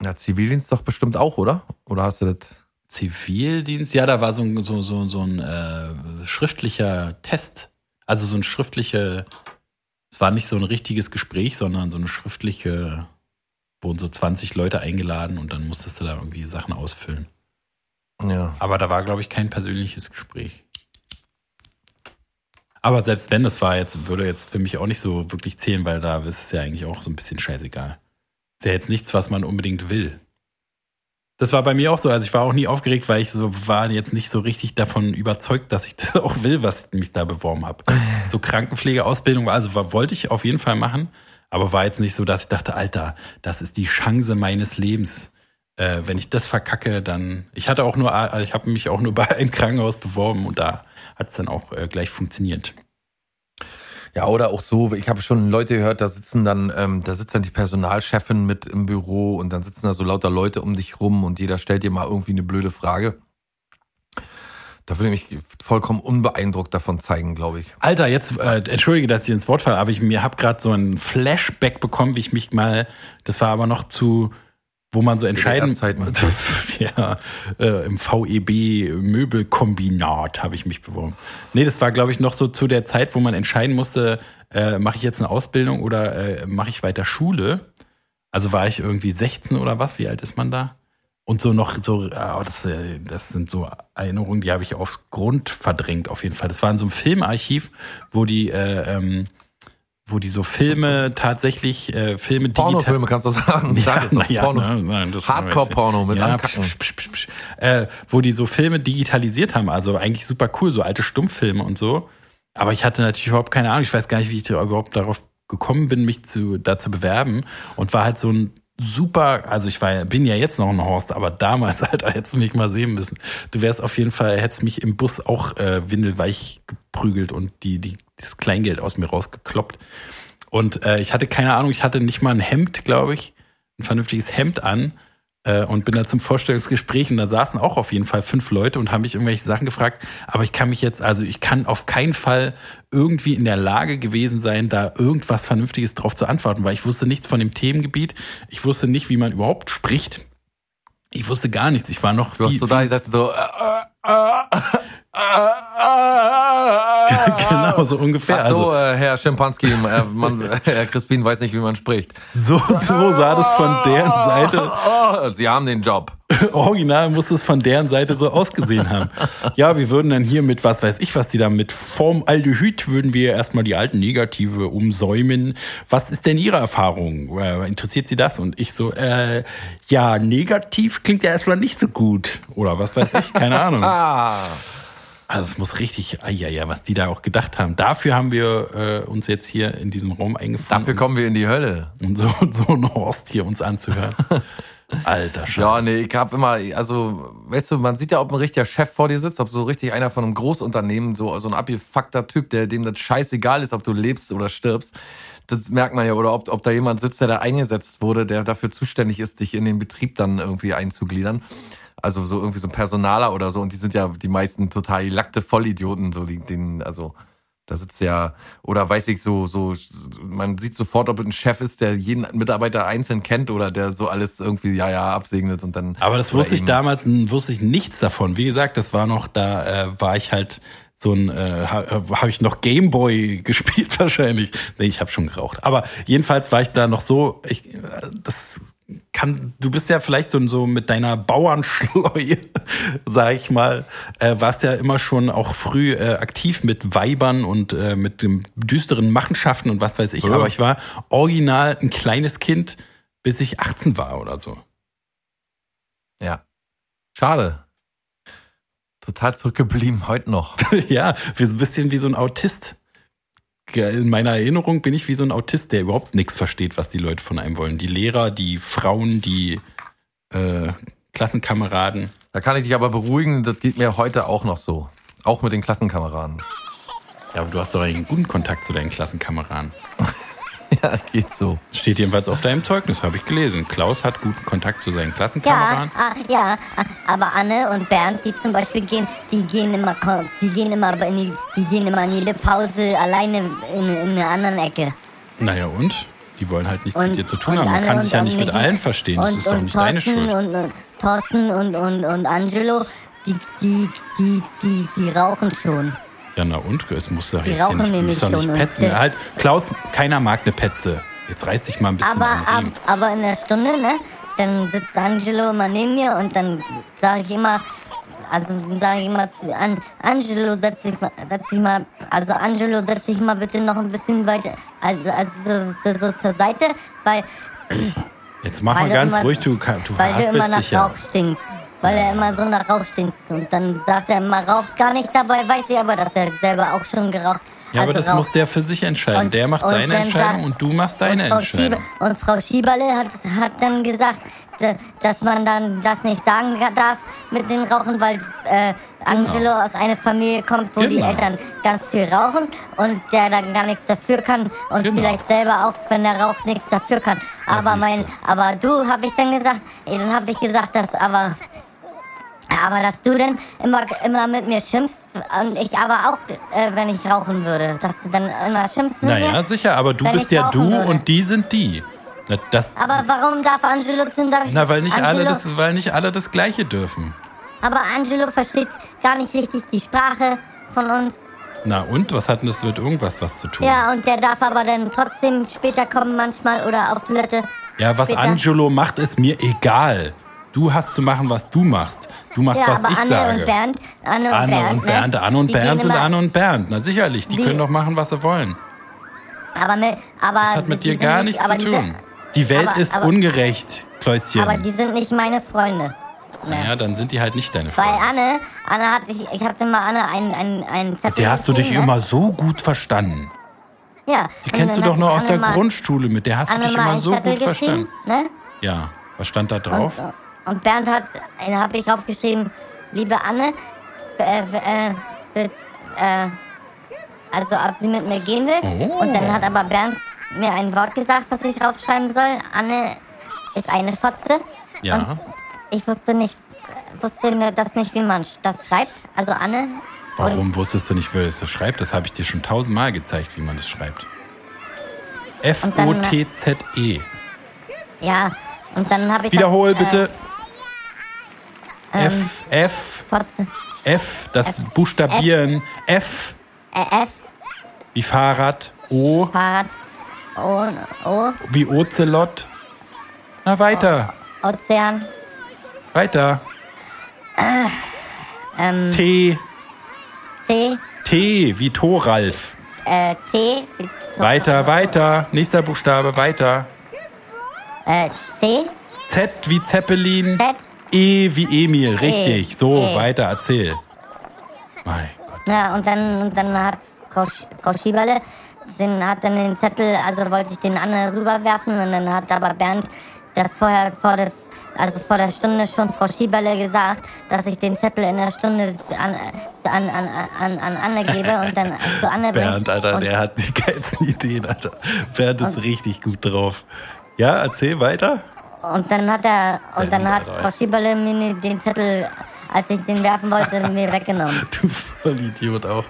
Ja, Zivildienst doch bestimmt auch, oder? Oder hast du das? Zivildienst, ja, da war so ein, so, so, so ein äh, schriftlicher Test. Also so ein schriftliche, es war nicht so ein richtiges Gespräch, sondern so eine schriftliche, wurden so 20 Leute eingeladen und dann musstest du da irgendwie Sachen ausfüllen. Ja. Aber da war, glaube ich, kein persönliches Gespräch. Aber selbst wenn, das war jetzt, würde jetzt für mich auch nicht so wirklich zählen, weil da ist es ja eigentlich auch so ein bisschen scheißegal. Ist ja jetzt nichts, was man unbedingt will. Das war bei mir auch so. Also ich war auch nie aufgeregt, weil ich so war jetzt nicht so richtig davon überzeugt, dass ich das auch will, was ich mich da beworben habe. So Krankenpflegeausbildung also war, wollte ich auf jeden Fall machen, aber war jetzt nicht so, dass ich dachte, Alter, das ist die Chance meines Lebens. Äh, wenn ich das verkacke, dann. Ich hatte auch nur, äh, ich habe mich auch nur bei einem Krankenhaus beworben und da hat es dann auch äh, gleich funktioniert. Ja, oder auch so, ich habe schon Leute gehört, da sitzen dann, ähm, da sitzt dann die Personalchefin mit im Büro und dann sitzen da so lauter Leute um dich rum und jeder stellt dir mal irgendwie eine blöde Frage. Da würde ich mich vollkommen unbeeindruckt davon zeigen, glaube ich. Alter, jetzt, äh, entschuldige, dass ich ins Wort falle, aber ich mir habe gerade so ein Flashback bekommen, wie ich mich mal, das war aber noch zu, wo man so entscheiden, ja, äh, im VEB Möbelkombinat habe ich mich beworben. Nee, das war glaube ich noch so zu der Zeit, wo man entscheiden musste, äh, mache ich jetzt eine Ausbildung oder äh, mache ich weiter Schule? Also war ich irgendwie 16 oder was? Wie alt ist man da? Und so noch so, äh, das, äh, das sind so Erinnerungen, die habe ich aufs Grund verdrängt auf jeden Fall. Das war in so einem Filmarchiv, wo die, äh, ähm, wo die so Filme tatsächlich, äh, Filme digital- Pornofilme kannst du sagen. ja, Sag es doch, na ja, Porno. nein, das Hardcore-Porno mit ja, psch, psch, psch, psch, äh, wo die so Filme digitalisiert haben. Also eigentlich super cool, so alte Stummfilme und so. Aber ich hatte natürlich überhaupt keine Ahnung. Ich weiß gar nicht, wie ich da überhaupt darauf gekommen bin, mich zu, da zu bewerben. Und war halt so ein super, also ich war, bin ja jetzt noch ein Horst, aber damals, Alter, hättest du mich mal sehen müssen. Du wärst auf jeden Fall, hättest mich im Bus auch äh, windelweich geprügelt und die, die, das Kleingeld aus mir rausgekloppt. Und äh, ich hatte keine Ahnung, ich hatte nicht mal ein Hemd, glaube ich, ein vernünftiges Hemd an äh, und bin da zum Vorstellungsgespräch und da saßen auch auf jeden Fall fünf Leute und haben mich irgendwelche Sachen gefragt. Aber ich kann mich jetzt, also ich kann auf keinen Fall irgendwie in der Lage gewesen sein, da irgendwas Vernünftiges drauf zu antworten, weil ich wusste nichts von dem Themengebiet. Ich wusste nicht, wie man überhaupt spricht. Ich wusste gar nichts. Ich war noch Du wie- so da, ich sagst so, äh, äh, äh, genau so ungefähr. Ach so, Also äh, Herr Schimpanski, äh, man, Herr Crispin weiß nicht, wie man spricht. so, so sah das von deren Seite Sie haben den Job. Original muss es von deren Seite so ausgesehen haben. Ja, wir würden dann hier mit, was weiß ich, was die da mit Formaldehyd, würden wir erstmal die alten Negative umsäumen. Was ist denn Ihre Erfahrung? Äh, Interessiert Sie das? Und ich so, äh, ja, negativ klingt ja erstmal nicht so gut. Oder was weiß ich, keine Ahnung. Also es muss richtig, ah, ja, ja, was die da auch gedacht haben. Dafür haben wir äh, uns jetzt hier in diesem Raum eingefunden. Dafür kommen wir in die Hölle. Und so, so ein Horst hier uns anzuhören. Alter Scheiße. Ja, nee, ich hab immer, also, weißt du, man sieht ja, ob ein richtiger Chef vor dir sitzt, ob so richtig einer von einem Großunternehmen, so, so ein abgefuckter Typ, der dem das scheißegal ist, ob du lebst oder stirbst. Das merkt man ja, oder ob, ob da jemand sitzt, der da eingesetzt wurde, der dafür zuständig ist, dich in den Betrieb dann irgendwie einzugliedern. Also so irgendwie so ein Personaler oder so, und die sind ja die meisten total gelackte Vollidioten, so, die, denen, also, Da sitzt ja, oder weiß ich so, so, man sieht sofort, ob es ein Chef ist, der jeden Mitarbeiter einzeln kennt oder der so alles irgendwie, ja, ja, absegnet und dann. Aber das wusste ich damals, wusste ich nichts davon. Wie gesagt, das war noch, da äh, war ich halt so ein, äh, ha, habe ich noch Gameboy gespielt wahrscheinlich. Nee, ich habe schon geraucht. Aber jedenfalls war ich da noch so, ich, äh, das kann, du bist ja vielleicht so, so mit deiner Bauernschleue, sag ich mal, äh, warst ja immer schon auch früh äh, aktiv mit Weibern und äh, mit dem düsteren Machenschaften und was weiß ich. Ja. Aber ich war original ein kleines Kind, bis ich 18 war oder so. Ja. Schade. Total zurückgeblieben, heute noch. ja, wie so ein bisschen wie so ein Autist. In meiner Erinnerung bin ich wie so ein Autist, der überhaupt nichts versteht, was die Leute von einem wollen. Die Lehrer, die Frauen, die äh, Klassenkameraden. Da kann ich dich aber beruhigen, das geht mir heute auch noch so. Auch mit den Klassenkameraden. Ja, aber du hast doch eigentlich einen guten Kontakt zu deinen Klassenkameraden. Ja, geht so. Steht jedenfalls auf deinem Zeugnis, habe ich gelesen. Klaus hat guten Kontakt zu seinen Ja, Klassenkameraden. ah, ja, ah, aber Anne und Bernd, die zum Beispiel gehen, die gehen immer, die gehen immer, in die, die gehen immer in jede Pause alleine in, in einer anderen Ecke. Naja, und? Die wollen halt nichts mit dir zu tun und haben. Man Anne kann und- sich ja und nicht mit allen verstehen. Das und, ist doch und nicht deine Thorsten Schuld. Und, und, Thorsten und, und, und Angelo, die, die, die, die, die rauchen schon. Ja, na und? Es muss doch jetzt hier rauchen nicht, doch nicht schon und petzen. der- Halt, Klaus, keiner mag eine Petze. Jetzt reiß dich mal ein bisschen Aber, ab, aber in der Stunde, ne, dann sitzt Angelo immer neben mir und dann sage ich immer, also sage ich immer zu An Angelo, setz dich mal, setz dich mal, also Angelo, setz dich mal bitte noch ein bisschen weiter, also, also so, so, zur Seite, weil, Jetzt mach mal ganz immer- ruhig, du, du weil du immer nach ja. Rauch stinkst. Weil er immer so nach Rauch stinkt. Und dann sagt er immer, raucht gar nicht dabei, weiß ich aber, dass er selber auch schon geraucht Ja, aber also das raucht. muss der für sich entscheiden. Und- der macht seine Entscheidung und du machst deine und Entscheidung. Schieber, und Frau Schieberle hat, hat dann gesagt, da- dass man dann das nicht sagen darf mit den Rauchen, weil äh, Angelo aus einer Familie kommt, wo die Genau. Eltern ganz viel rauchen und der dann gar nichts dafür kann und Genau. vielleicht selber auch, wenn er raucht, nichts dafür kann. Aber mein, aber du, habe ich dann gesagt, dann habe ich gesagt, dass aber aber dass du denn immer, immer mit mir schimpfst und ich aber auch, äh, wenn ich rauchen würde, dass du dann immer schimpfst mit Naja, mir. sicher, aber du bist ja du würde. und die sind die. Das, Aber warum darf Angelo zum Beispiel... na, weil nicht, alle Angelo, das, weil nicht alle das Gleiche dürfen. Aber Angelo versteht gar nicht richtig die Sprache von uns. Na und? Was hat denn das mit irgendwas was zu tun? Ja, und der darf aber dann trotzdem später kommen manchmal oder auf Toilette. Ja, was später. Angelo macht, ist mir egal. Du hast zu machen, was du machst. Du machst, Ja, was aber ich Anne sage. und Bernd, Anne und Anne Bernd, und Bernd, ne? Anne und Die Bernd sind Anne und Bernd. Na sicherlich, die, Die- können doch machen, was sie wollen. Aber, mit, aber Das hat mit die dir gar nicht- nichts aber zu die tun. sind- Die Welt aber- ist aber- ungerecht, Kläuschen. Aber die sind nicht meine Freunde. Ne? naja, dann sind die halt nicht deine Weil Freunde. Anne, Anne hat sich, ich hatte mal Anne einen, einen, einen Zettel Der hast du dich geschrieben, immer ne? so gut verstanden. Ja. Die und kennst du doch sich aus der Anne mal- Grundschule. Mit der hast du Anne dich mal immer so Zettel gut verstanden. ne? Ja, was stand da drauf? Und, und Bernd hat, habe ich aufgeschrieben, liebe Anne, äh, äh, äh, also ob sie mit mir gehen will. Oh. Und dann hat aber Bernd mir ein Wort gesagt, was ich draufschreiben soll. Anne ist eine Fotze. Ja. Und ich wusste nicht, wusste das nicht, wie man das schreibt. Also Anne. Warum wusstest du nicht, wie das schreibt? Das habe ich dir schon tausendmal gezeigt, wie man das schreibt. Und F-O-T-Z-E. Ja. Und dann habe ich. Wiederhol das, äh, bitte. Ähm, F, F, Fotze. F, das F. Buchstabieren. F, Äh, F, wie Fahrrad. O, Fahrrad. O, O, wie Ozelot. Na, weiter, Ozean. weiter. Ähm, T, C, T, wie Thoralf. äh, T. Weiter, weiter. Nächster Buchstabe, weiter. Äh, C, Z wie Zeppelin. Z. E wie Emil, richtig. So, E. weiter, erzähl. Mein Gott. Ja, und dann, und dann hat Frau, Sch Frau Schieberle den, hat dann den Zettel, also wollte ich den Anne rüberwerfen und dann hat aber Bernd das vorher vor der, also vor der Stunde schon Frau Schieberle gesagt, dass ich den Zettel in der Stunde an, an, an, an, an Anne gebe und dann zu Anne bringe. Bernd, Alter, der hat die geilsten Ideen, Alter. Bernd ist richtig gut drauf. Ja, erzähl weiter. Und dann hat er, und dann hat. Frau Schieberle mir den Zettel, als ich den werfen wollte, mir weggenommen. Du Vollidiot auch.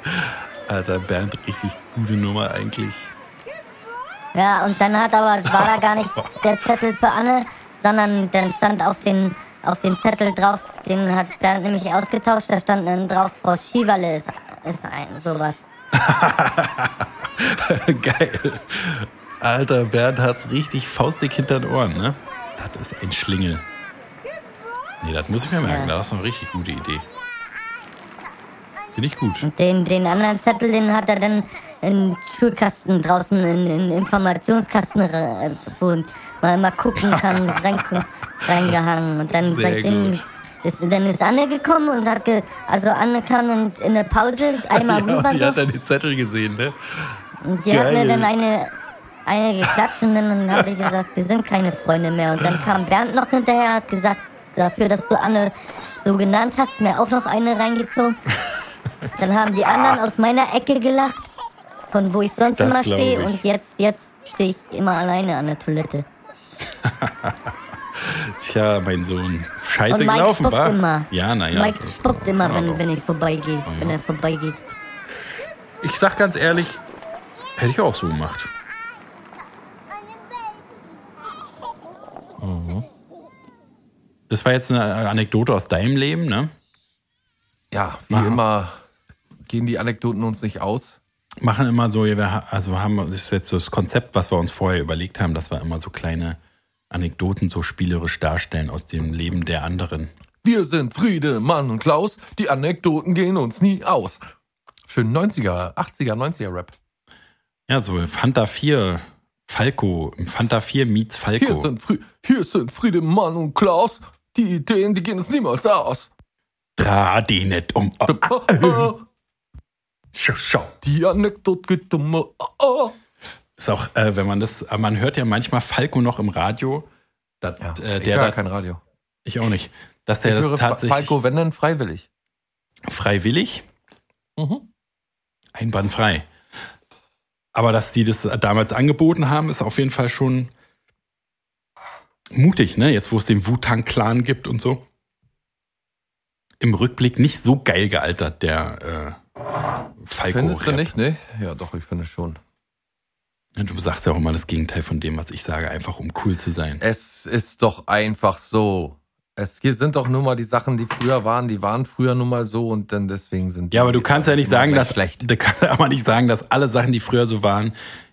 Alter, Bernd, richtig gute Nummer eigentlich. Ja, und dann hat aber, war da gar nicht der Zettel für Anne, sondern dann stand auf den, auf den Zettel drauf, den hat Bernd nämlich ausgetauscht, da stand dann drauf, Frau Schieberle ist, ist ein, sowas. Geil. Alter, Bernd hat's richtig faustdick hinter den Ohren, ne? Das ist ein Schlingel. Nee, das muss ich mir merken. Ja. Das ist eine richtig gute Idee. Finde ich gut. Den, den anderen Zettel, den hat er dann in Schulkasten draußen, in den Informationskasten, wo man mal gucken kann, rein, reingehangen. Und dann Sehr seitdem gut. ist, dann ist Anne gekommen und hat, ge, also Anne kam in, in der Pause einmal Ja, rüber die so, hat dann den Zettel gesehen, ne? und die hat geil. mir dann eine, eine geklatscht und dann habe ich gesagt, wir sind keine Freunde mehr. Und dann kam Bernd noch hinterher, hat gesagt, dafür, dass du Anne so genannt hast, mir auch noch eine reingezogen. Dann haben die anderen aus meiner Ecke gelacht, von wo ich sonst Das immer stehe. Und jetzt, jetzt stehe ich immer alleine an der Toilette. Tja, mein Sohn. Scheiße und Mike gelaufen, spuckt war? immer. Ja, naja. Mike spuckt immer, Ja, wenn, wenn ich vorbeigehe, wenn er vorbeigeht. Ich sag ganz ehrlich, hätte ich auch so gemacht. Das war jetzt eine Anekdote aus deinem Leben, ne? Ja, wie Aha. immer gehen die Anekdoten uns nicht aus. Machen immer so, also haben das ist jetzt so das Konzept, was wir uns vorher überlegt haben, dass wir immer so kleine Anekdoten so spielerisch darstellen aus dem Leben der anderen. Wir sind Friedemann und Klaus, die Anekdoten gehen uns nie aus. Schön 90er, 80er, 90er Rap. Ja, so Fanta 4, Falco, Fanta 4 meets Hier Falco. sind, Fri hier sind Friedemann und Klaus, die Ideen, die gehen uns niemals aus. Dreh die nicht um. Oh, ah, schau, schau. Die Anekdote geht um. oh, oh. Ist auch, äh, wenn man das, man hört ja manchmal Falco noch im Radio. Dat, Ja, äh, ich der höre da- kein Radio. ich auch nicht. Dass Ich der höre das Fa- tatsächlich Falco, wenn denn freiwillig. freiwillig, Mhm. einwandfrei. Aber dass die das damals angeboten haben, ist auf jeden Fall schon mutig, ne? Jetzt, wo es den Wu-Tang-Clan gibt und so. Im Rückblick nicht so geil gealtert, der äh, Falco. Findest du nicht, ne? Ja, doch, ich finde schon. Du sagst ja auch immer das Gegenteil von dem, was ich sage, einfach um cool zu sein. Es ist doch einfach so. Es hier sind doch nur mal die Sachen, die früher waren, die waren früher nun mal so und dann deswegen sind die Ja, aber du kannst ja nicht sagen, dass schlecht. Du kannst aber nicht sagen, dass alle Sachen, die früher so waren,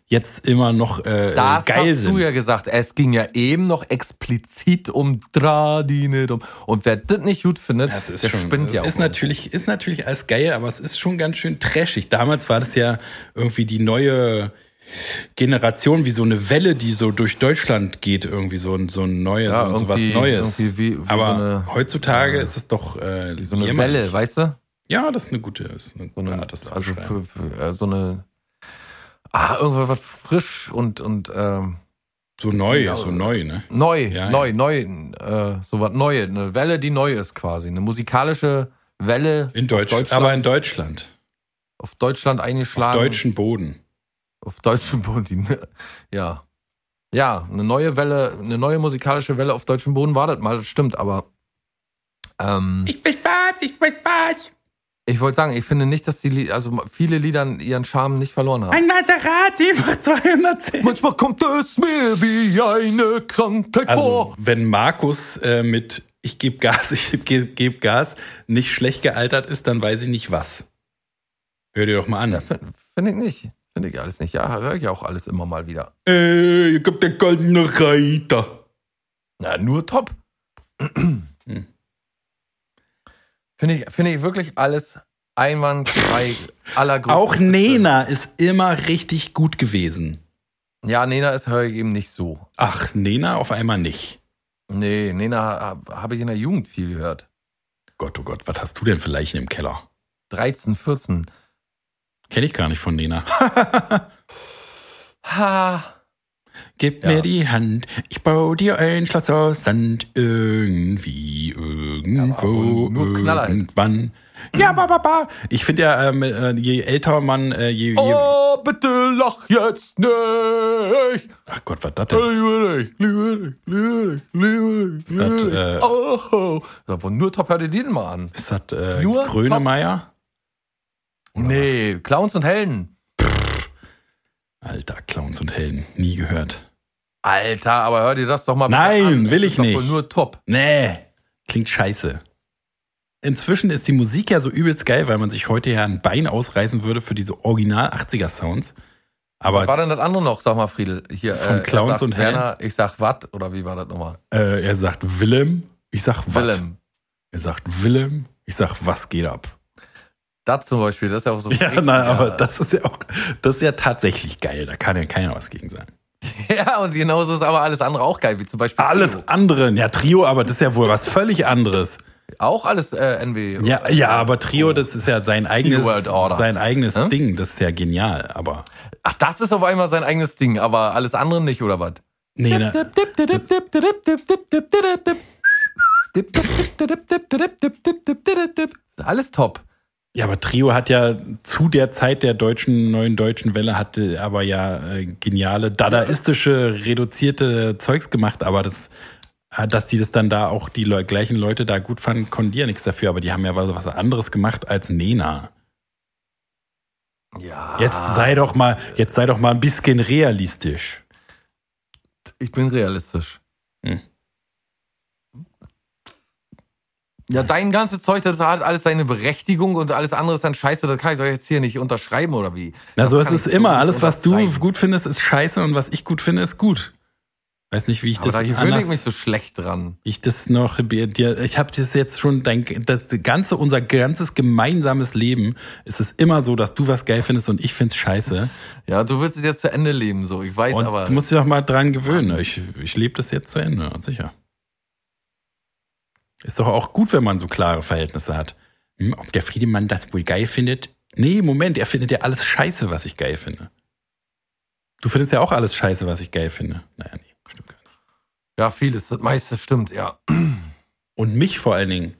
jetzt immer noch äh, Das geil hast sind. du ja gesagt. Es ging ja eben noch explizit um Tradine. Und wer das nicht gut findet, Das ist der schon, spinnt ja ist auch. natürlich, ist natürlich alles geil, aber es ist schon ganz schön trashig. Damals war das ja irgendwie die neue Generation, wie so eine Welle, die so durch Deutschland geht, irgendwie so ein, so ein neues, Ja, so, so was irgendwie- Neues. wie- wie aber so eine- heutzutage äh, ist es doch äh, so eine jämmerlich. Welle, weißt du? Ja, das ist eine gute, ist eine So eine, gute Art, das also für, für äh, so eine ah, irgendwas was frisch und und ähm, so neu, ja, so neu, ne? neu, Ja, neu, neu, äh, so was Neue, eine Welle, die neu ist quasi, eine musikalische Welle In Deutsch, auf Deutschland, aber in Deutschland. auf Deutschland Auf eingeschlagen, deutschen Boden. auf deutschem Boden, die, ja, ja, eine neue Welle, eine neue musikalische Welle auf deutschem Boden wartet mal, das stimmt, aber ähm, Ich will Spaß, ich will Spaß. Ich wollte sagen, ich finde nicht, dass die, Lied- also viele Lieder ihren Charme nicht verloren haben. Ein Maserati macht 210. Manchmal kommt es mir wie eine Krankheit Also, vor. wenn Markus äh, mit Ich gebe Gas, ich gebe geb Gas nicht schlecht gealtert ist, dann weiß ich nicht was. Hör dir doch mal an. Ja, Finde find ich nicht. Finde ich alles nicht. Ja, höre ich auch alles immer mal wieder. Äh, ihr gibt der goldene Reiter. Na, nur top. Hm. Finde ich, finde ich wirklich alles einwandfrei, allergrößte. Auch. Nena ist immer richtig gut gewesen. Ja, Nena ist höre ich eben nicht so. Ach, Nena auf einmal nicht. Nee, Nena habe hab ich in der Jugend viel gehört. Gott, oh Gott, was hast du denn für Leichen im Keller? 13, 14. Kenne ich gar nicht von Nena. Ha. Gib Ja. mir die Hand, ich baue dir ein Schloss aus Sand irgendwie, irgendwo, Knaller. irgendwann. Ja, ba, ba, ba. Ich finde ja, ähm, äh, je älter man, äh, je, je Oh, bitte lach jetzt nicht. ach Gott, was das denn? Liebe dich, liebe dich, liebe dich, liebe dich. Das, äh, oh, oh. Ja, von nur top hör dir den mal an. Ist das äh, Nur Grönemeyer? Nee, Clowns und Helden. Alter, Clowns und Helden. Nie gehört. Alter, aber hör dir das doch mal Nein, an. will Das ich nicht. wohl nur top. Nee, klingt scheiße. Inzwischen ist die Musik ja so übelst geil, weil man sich heute ja ein Bein ausreißen würde für diese Original 80er Sounds. Aber Was war denn das andere noch, sag mal, Friedel? Hier, Von äh, Clowns sagt und Werner, ich sag wat, oder wie war das nochmal? äh, er sagt Willem, ich sag was. Willem. Er sagt Willem, ich sag was geht ab. Das zum Beispiel, das ist ja auch so. Ja, nein, aber das ist ja auch, das ist ja tatsächlich geil. Da kann ja keiner was gegen sagen. Ja, und genauso ist aber alles andere auch geil, wie zum Beispiel. Alles Trio. andere, ja Trio, aber das ist ja wohl was völlig anderes. Auch alles äh, NW. Ja, ja, aber Trio, das ist ja sein eigenes, World Order. sein eigenes Hm? Ding. Das ist ja genial. Aber Ach, das ist auf einmal sein eigenes Ding, aber alles andere nicht, oder was? nee, ne, Alles top. Ja, aber Trio hat ja zu der Zeit der deutschen, neuen deutschen Welle hatte aber ja äh, geniale, dadaistische, reduzierte Zeugs gemacht, aber das, äh, dass die das dann da auch die Leu gleichen Leute da gut fanden, konnten die ja nichts dafür, aber die haben ja was, was anderes gemacht als Nena. Ja. Jetzt sei doch mal, jetzt sei doch mal ein bisschen realistisch. Ich bin realistisch. Ja, dein ganzes Zeug, das hat alles seine Berechtigung und alles andere ist dann scheiße, das kann ich doch jetzt hier nicht unterschreiben oder wie? Na, so ist es immer. Alles, was du gut findest, ist scheiße und was ich gut finde, ist gut. Weiß nicht, wie ich Aber das da anders, ich mich so schlecht dran. ich das noch dir ich habe das jetzt schon dein das ganze unser ganzes gemeinsames Leben ist es immer so, dass du was geil findest und ich find's scheiße Ja, du willst es jetzt zu Ende leben, so. Ich weiß und aber. du musst dich doch mal dran gewöhnen. Ich ich lebe das jetzt zu Ende, sicher. Ist doch auch gut, wenn man so klare Verhältnisse hat. Hm, ob der Friedemann das wohl geil findet? Nee, Moment, er findet ja alles scheiße, was ich geil finde. Du findest ja auch alles scheiße, was ich geil finde. Naja, nee, stimmt gar nicht. ja, vieles, das meiste stimmt, ja. Und mich vor allen Dingen.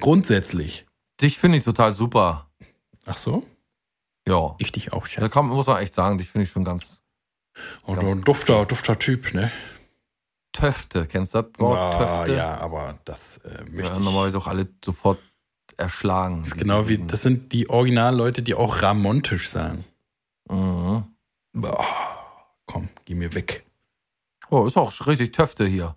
Grundsätzlich. Dich finde ich total super. Ach so? Ja. Ich dich auch, Da Schatz. kann, muss man echt sagen, dich finde ich schon ganz Und ein dufter, dufter Typ, ne? Töfte. Kennst du das Wort? Ah, Töfte? ja, aber das äh, möchte Ja, ich. normalerweise auch alle sofort erschlagen. Das ist genau wie, das sind die Originalleute, die auch Ramontisch sagen. Mhm. Boah, komm, geh mir weg. Oh, ist auch richtig Töfte hier.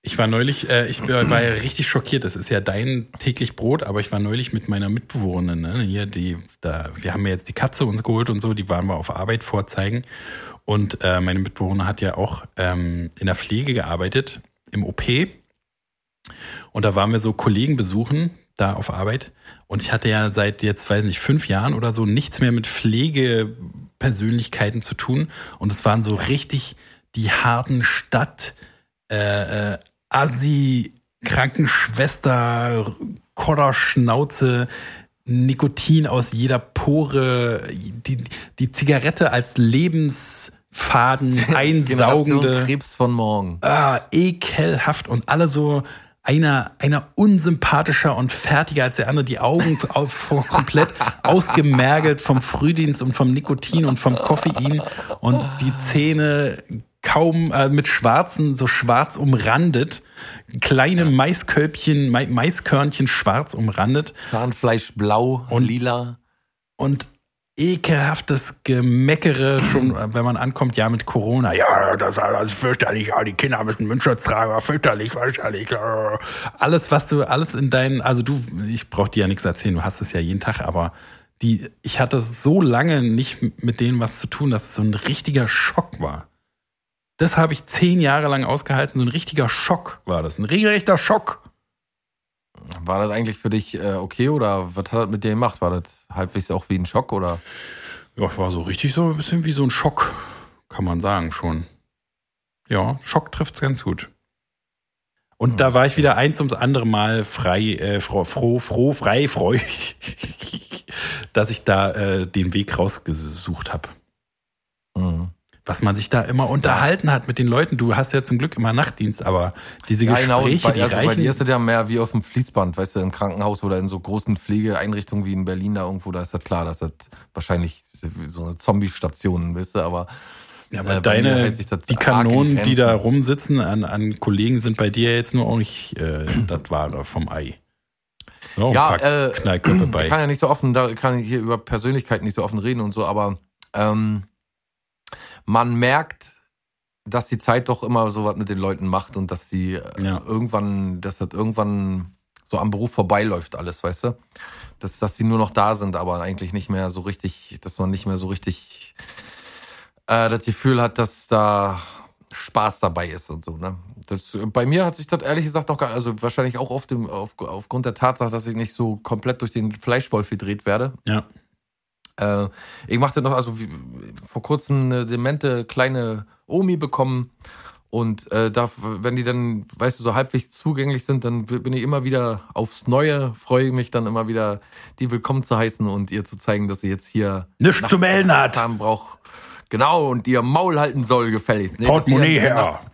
Ich war neulich, äh, ich war ja richtig schockiert. Das ist ja dein täglich Brot, aber ich war neulich mit meiner Mitbewohnerin, ne? Hier, die, da, wir haben ja jetzt die Katze uns geholt und so, die waren wir auf Arbeit vorzeigen. Und äh, meine Mitbewohnerin hat ja auch ähm, in der Pflege gearbeitet, im OP. Und da waren wir so Kollegen besuchen, da auf Arbeit. Und ich hatte ja seit jetzt, weiß nicht, fünf Jahren oder so nichts mehr mit Pflegepersönlichkeiten zu tun. Und es waren so richtig die harten Stadt, äh, äh, Assi, Krankenschwester, Kodderschnauze, Nikotin aus jeder Pore, die, die Zigarette als Lebensfaden Generation einsaugende. Krebs von morgen. ah, ekelhaft. Und alle so einer, einer unsympathischer und fertiger als der andere, die Augen auf, komplett ausgemergelt vom Frühdienst und vom Nikotin und vom Koffein. Und die Zähne kaum äh, mit schwarzen, so schwarz umrandet, kleine Maiskölbchen, Ma Maiskörnchen schwarz umrandet Zahnfleisch blau Und- lila. und ekelhaftes Gemeckere schon, wenn man ankommt, ja, mit Corona. Ja, das ist alles fürchterlich. Ja, die Kinder müssen Mundschutz tragen. ja, Fürchterlich, fürchterlich. ja. Alles, was du, alles in deinen, also du, ich brauch dir ja nichts erzählen, du hast es ja jeden Tag, aber die, ich hatte so lange nicht mit denen was zu tun, dass es so ein richtiger Schock war. Das habe ich zehn Jahre lang ausgehalten. So ein richtiger Schock war das. Ein regelrechter Schock. War das eigentlich für dich äh, okay oder was hat das mit dir gemacht? War das halbwegs auch wie ein Schock oder? Ja, war so richtig so ein bisschen wie so ein Schock, kann man sagen schon. Ja, Schock trifft's ganz gut. Und da war ich wieder eins ums andere Mal frei, äh, froh, froh, froh, frei, freu, dass ich da äh, den Weg rausgesucht habe. Mhm. Was man sich da immer unterhalten hat mit den Leuten. Du hast ja zum Glück immer Nachtdienst, aber diese Ja, genau. Gespräche, bei, die also bei reichen. dir ist das ja mehr wie auf dem Fließband, weißt du, im Krankenhaus oder in so großen Pflegeeinrichtungen wie in Berlin da irgendwo, da ist das klar, dass das wahrscheinlich so eine Zombie-Station, weißt du, aber Ja, aber Äh, bei deine, die Kanonen, die da rumsitzen an, an Kollegen, sind bei dir jetzt nur auch nicht äh, das Wahre vom Ei. Ein Ja, äh, Knallköpfe Ich bei. kann ja nicht so offen, da kann ich hier über Persönlichkeiten nicht so offen reden und so, aber ähm, man merkt, dass die Zeit doch immer so was mit den Leuten macht und dass sie äh, Ja. irgendwann, dass das irgendwann so am Beruf vorbeiläuft alles, weißt du? Dass, dass sie nur noch da sind, aber eigentlich nicht mehr so richtig, dass man nicht mehr so richtig äh, das Gefühl hat, dass da Spaß dabei ist und so, ne? Das, bei mir hat sich das ehrlich gesagt noch gar, also wahrscheinlich auch auf dem, auf, aufgrund der Tatsache, dass ich nicht so komplett durch den Fleischwolf gedreht werde. Ja. Äh, ich machte noch, also wie, vor kurzem eine demente kleine Omi bekommen. Und äh, da, wenn die dann, weißt du, so halbwegs zugänglich sind, dann bin ich immer wieder aufs Neue, freue mich dann immer wieder, die willkommen zu heißen und ihr zu zeigen, dass sie jetzt hier Nichts zu melden hat. Braucht. Genau, und ihr Maul halten soll gefälligst. Ne? dass Portemonnaie her. nachts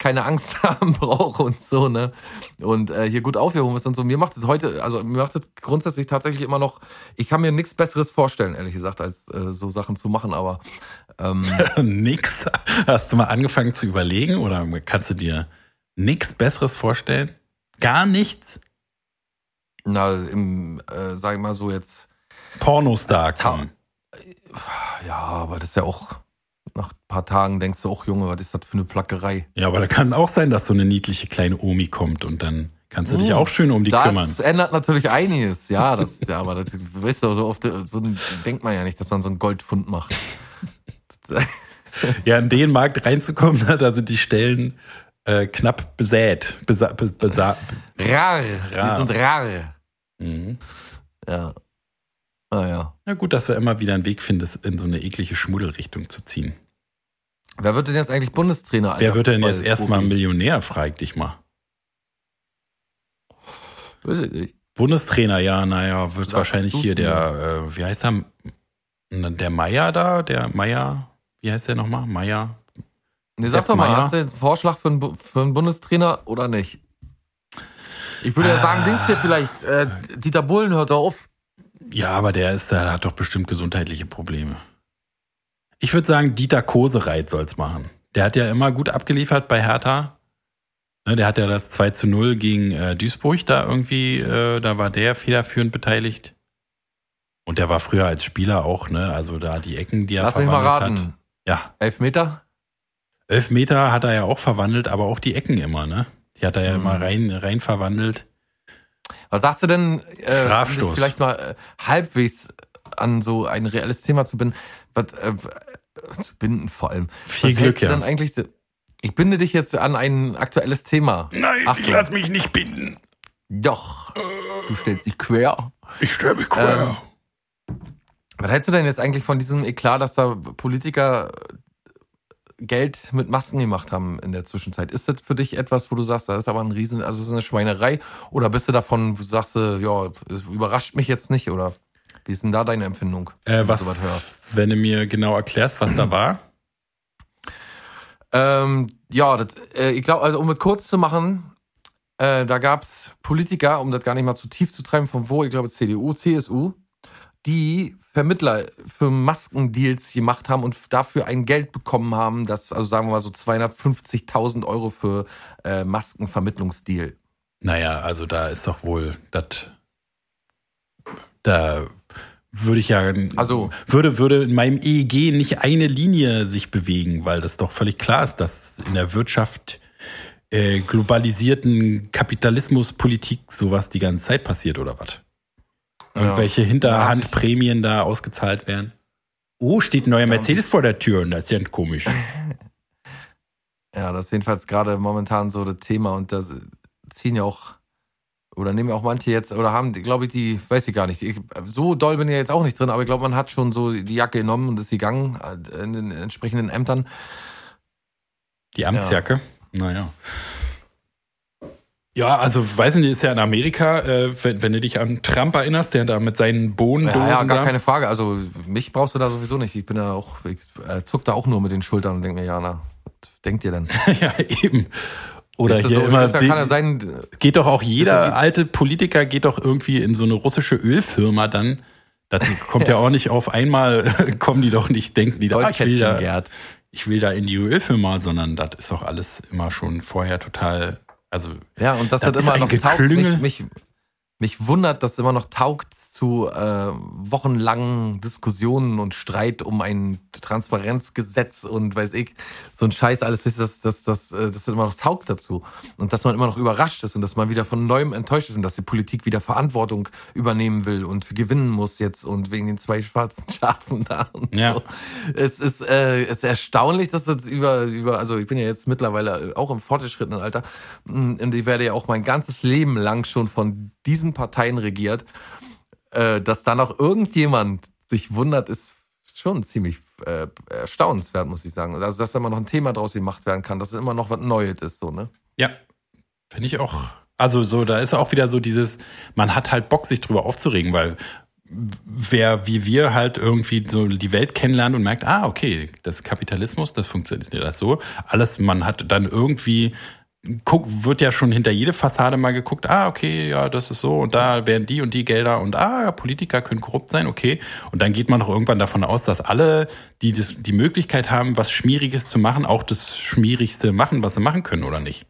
Keine Angst haben braucht und so, ne? Und äh, hier gut aufgehoben ist und so. Mir macht es heute, also mir macht es grundsätzlich tatsächlich immer noch, ich kann mir nichts Besseres vorstellen, ehrlich gesagt, als äh, so Sachen zu machen, aber ähm, nix. Hast du mal angefangen zu überlegen oder kannst du dir nichts Besseres vorstellen? Gar nichts? na, im, äh, sag ich mal so jetzt, Pornostar kommen. ja, aber das ist ja auch, nach ein paar Tagen denkst du auch, Junge, was ist das für eine Plackerei? Ja, aber da kann auch sein, dass so eine niedliche kleine Omi kommt und dann kannst du dich Mm. auch schön um die das kümmern. ändert natürlich einiges, ja, das, ja, aber das, weißt du, so oft, so denkt man ja nicht, dass man so einen Goldfund macht. Ja, in den Markt reinzukommen, da sind die Stellen äh, knapp besät. Besa be besa Rar, Rar. die sind rar. mhm. Ja. Ah ja. Ja gut, dass du immer wieder einen Weg findest, in so eine eklige Schmuddelrichtung zu ziehen. Wer wird denn jetzt eigentlich Bundestrainer? Wer wird denn jetzt erstmal? Millionär, frag dich mal. Weiß ich nicht. Bundestrainer, ja, naja, wird Sagst wahrscheinlich hier der, äh, wie heißt er? Der Meier da, der Meier, wie heißt der nochmal? Meier? Nee, sag doch mal, Meier? hast du jetzt einen Vorschlag für einen, für einen Bundestrainer oder nicht? Ich würde ja Ah. sagen, Dings hier vielleicht, äh, Dieter Bullen hört auf. Ja, aber der ist, der hat doch bestimmt gesundheitliche Probleme. Ich würde sagen, Dieter Kosereit soll's machen. Der hat ja immer gut abgeliefert bei Hertha. Ne, der hat ja das 2 zu 0 gegen äh, Duisburg da irgendwie, äh, da war der federführend beteiligt. Und der war früher als Spieler auch, ne? Also da die Ecken, die er Lass mich mal verwandelt raten. hat. Ja, Elf Meter? elf Meter hat er ja auch verwandelt, aber auch die Ecken immer, ne? Die hat er ja Mhm. immer rein, rein verwandelt. Was sagst du denn, äh, Strafstoß. um vielleicht mal äh, halbwegs an so ein reelles Thema zu binden, was, äh, zu binden vor allem. Viel was Glück, hältst du ja. Denn eigentlich, ich binde dich jetzt an ein aktuelles Thema. Nein, Achtung. mich nicht binden. Doch. Du stellst dich quer. Ich stelle mich Ähm, Was hältst du denn jetzt eigentlich von diesem Eklat, dass da Politiker Geld mit Masken gemacht haben in der Zwischenzeit? Ist das für dich etwas, wo du sagst, das ist aber ein Riesen, also das ist eine Schweinerei? Oder bist du davon, wo du sagst, du, ja, es überrascht mich jetzt nicht? Oder wie ist denn da deine Empfindung, Äh, wenn was, du sowas hörst? wenn du mir genau erklärst, was da war? Ähm, ja, das, äh, ich glaube, also um es kurz zu machen, äh, da gab's Politiker, um das gar nicht mal zu tief zu treiben, von wo, ich glaube CDU, CSU, die Vermittler für Maskendeals gemacht haben und dafür ein Geld bekommen haben, das, also sagen wir mal so 250.000 Euro für äh, Maskenvermittlungsdeal. Naja, also da ist doch wohl das. Da würde ich ja. Also- Würde, würde in meinem EEG nicht eine Linie sich bewegen, weil das doch völlig klar ist, dass in der Wirtschaft äh, globalisierten Kapitalismuspolitik sowas die ganze Zeit passiert oder was? Irgendwelche Hinterhandprämien da ausgezahlt werden. Oh, steht ein neuer Mercedes vor der Tür und das ist ja komisch. Ja, das ist jedenfalls gerade momentan so das Thema und da ziehen ja auch oder nehmen ja auch manche jetzt oder haben, glaube ich, die, weiß ich gar nicht. Ich, so doll bin ich jetzt auch nicht drin, aber ich glaube, man hat schon so die Jacke genommen und ist gegangen äh, in den entsprechenden Ämtern. Die Amtsjacke? Naja. Ja, also weiß nicht, ist ja in Amerika, äh, wenn, wenn du dich an Trump erinnerst, der da mit seinen Bohnendosen Ja, ja, gar da, keine Frage. Also mich brauchst du da sowieso nicht. Ich bin da auch, ich äh, zuck da auch nur mit den Schultern und denke mir, ja, na, was denkt ihr denn? ja, eben. Oder hier so, immer, kann ja sein, geht doch auch jeder alte Politiker geht doch irgendwie in so eine russische Ölfirma dann. Das kommt ja auch nicht auf einmal, kommen die doch nicht, denken die da, ah, ich will da, ich will da in die Ölfirma, sondern das ist doch alles immer schon vorher total, also Ja, und das, hat immer noch taugt. Mich, mich mich wundert, dass immer noch taugt zu äh, wochenlangen Diskussionen und Streit um ein Transparenzgesetz und weiß ich, so ein Scheiß alles, dass das, das, äh, das immer noch taugt dazu. Und dass man immer noch überrascht ist und dass man wieder von neuem enttäuscht ist und dass die Politik wieder Verantwortung übernehmen will und gewinnen muss jetzt und wegen den zwei schwarzen Schafen da und Ja. so. Es ist, äh, es ist erstaunlich, dass das über, über, also ich bin ja jetzt mittlerweile auch im fortgeschrittenen Alter mm, und ich werde ja auch mein ganzes Leben lang schon von diesen Parteien regiert. Äh, dass da noch irgendjemand sich wundert, ist schon ziemlich äh, erstaunenswert, muss ich sagen. Also, dass da immer noch ein Thema draus gemacht werden kann, dass es immer noch was Neues ist, so, ne? Ja, finde ich auch. Also so, da ist auch wieder so dieses, man hat halt Bock, sich drüber aufzuregen, weil wer wie wir halt irgendwie so die Welt kennenlernt und merkt, ah, okay, das Kapitalismus, das funktioniert das so. Alles, man hat dann irgendwie guck, wird ja schon hinter jede Fassade mal geguckt, ah, okay, ja, das ist so und da werden die und die Gelder und ah, Politiker können korrupt sein, okay. Und dann geht man doch irgendwann davon aus, dass alle, die das, die Möglichkeit haben, was Schmieriges zu machen, auch das Schmierigste machen, was sie machen können, oder nicht?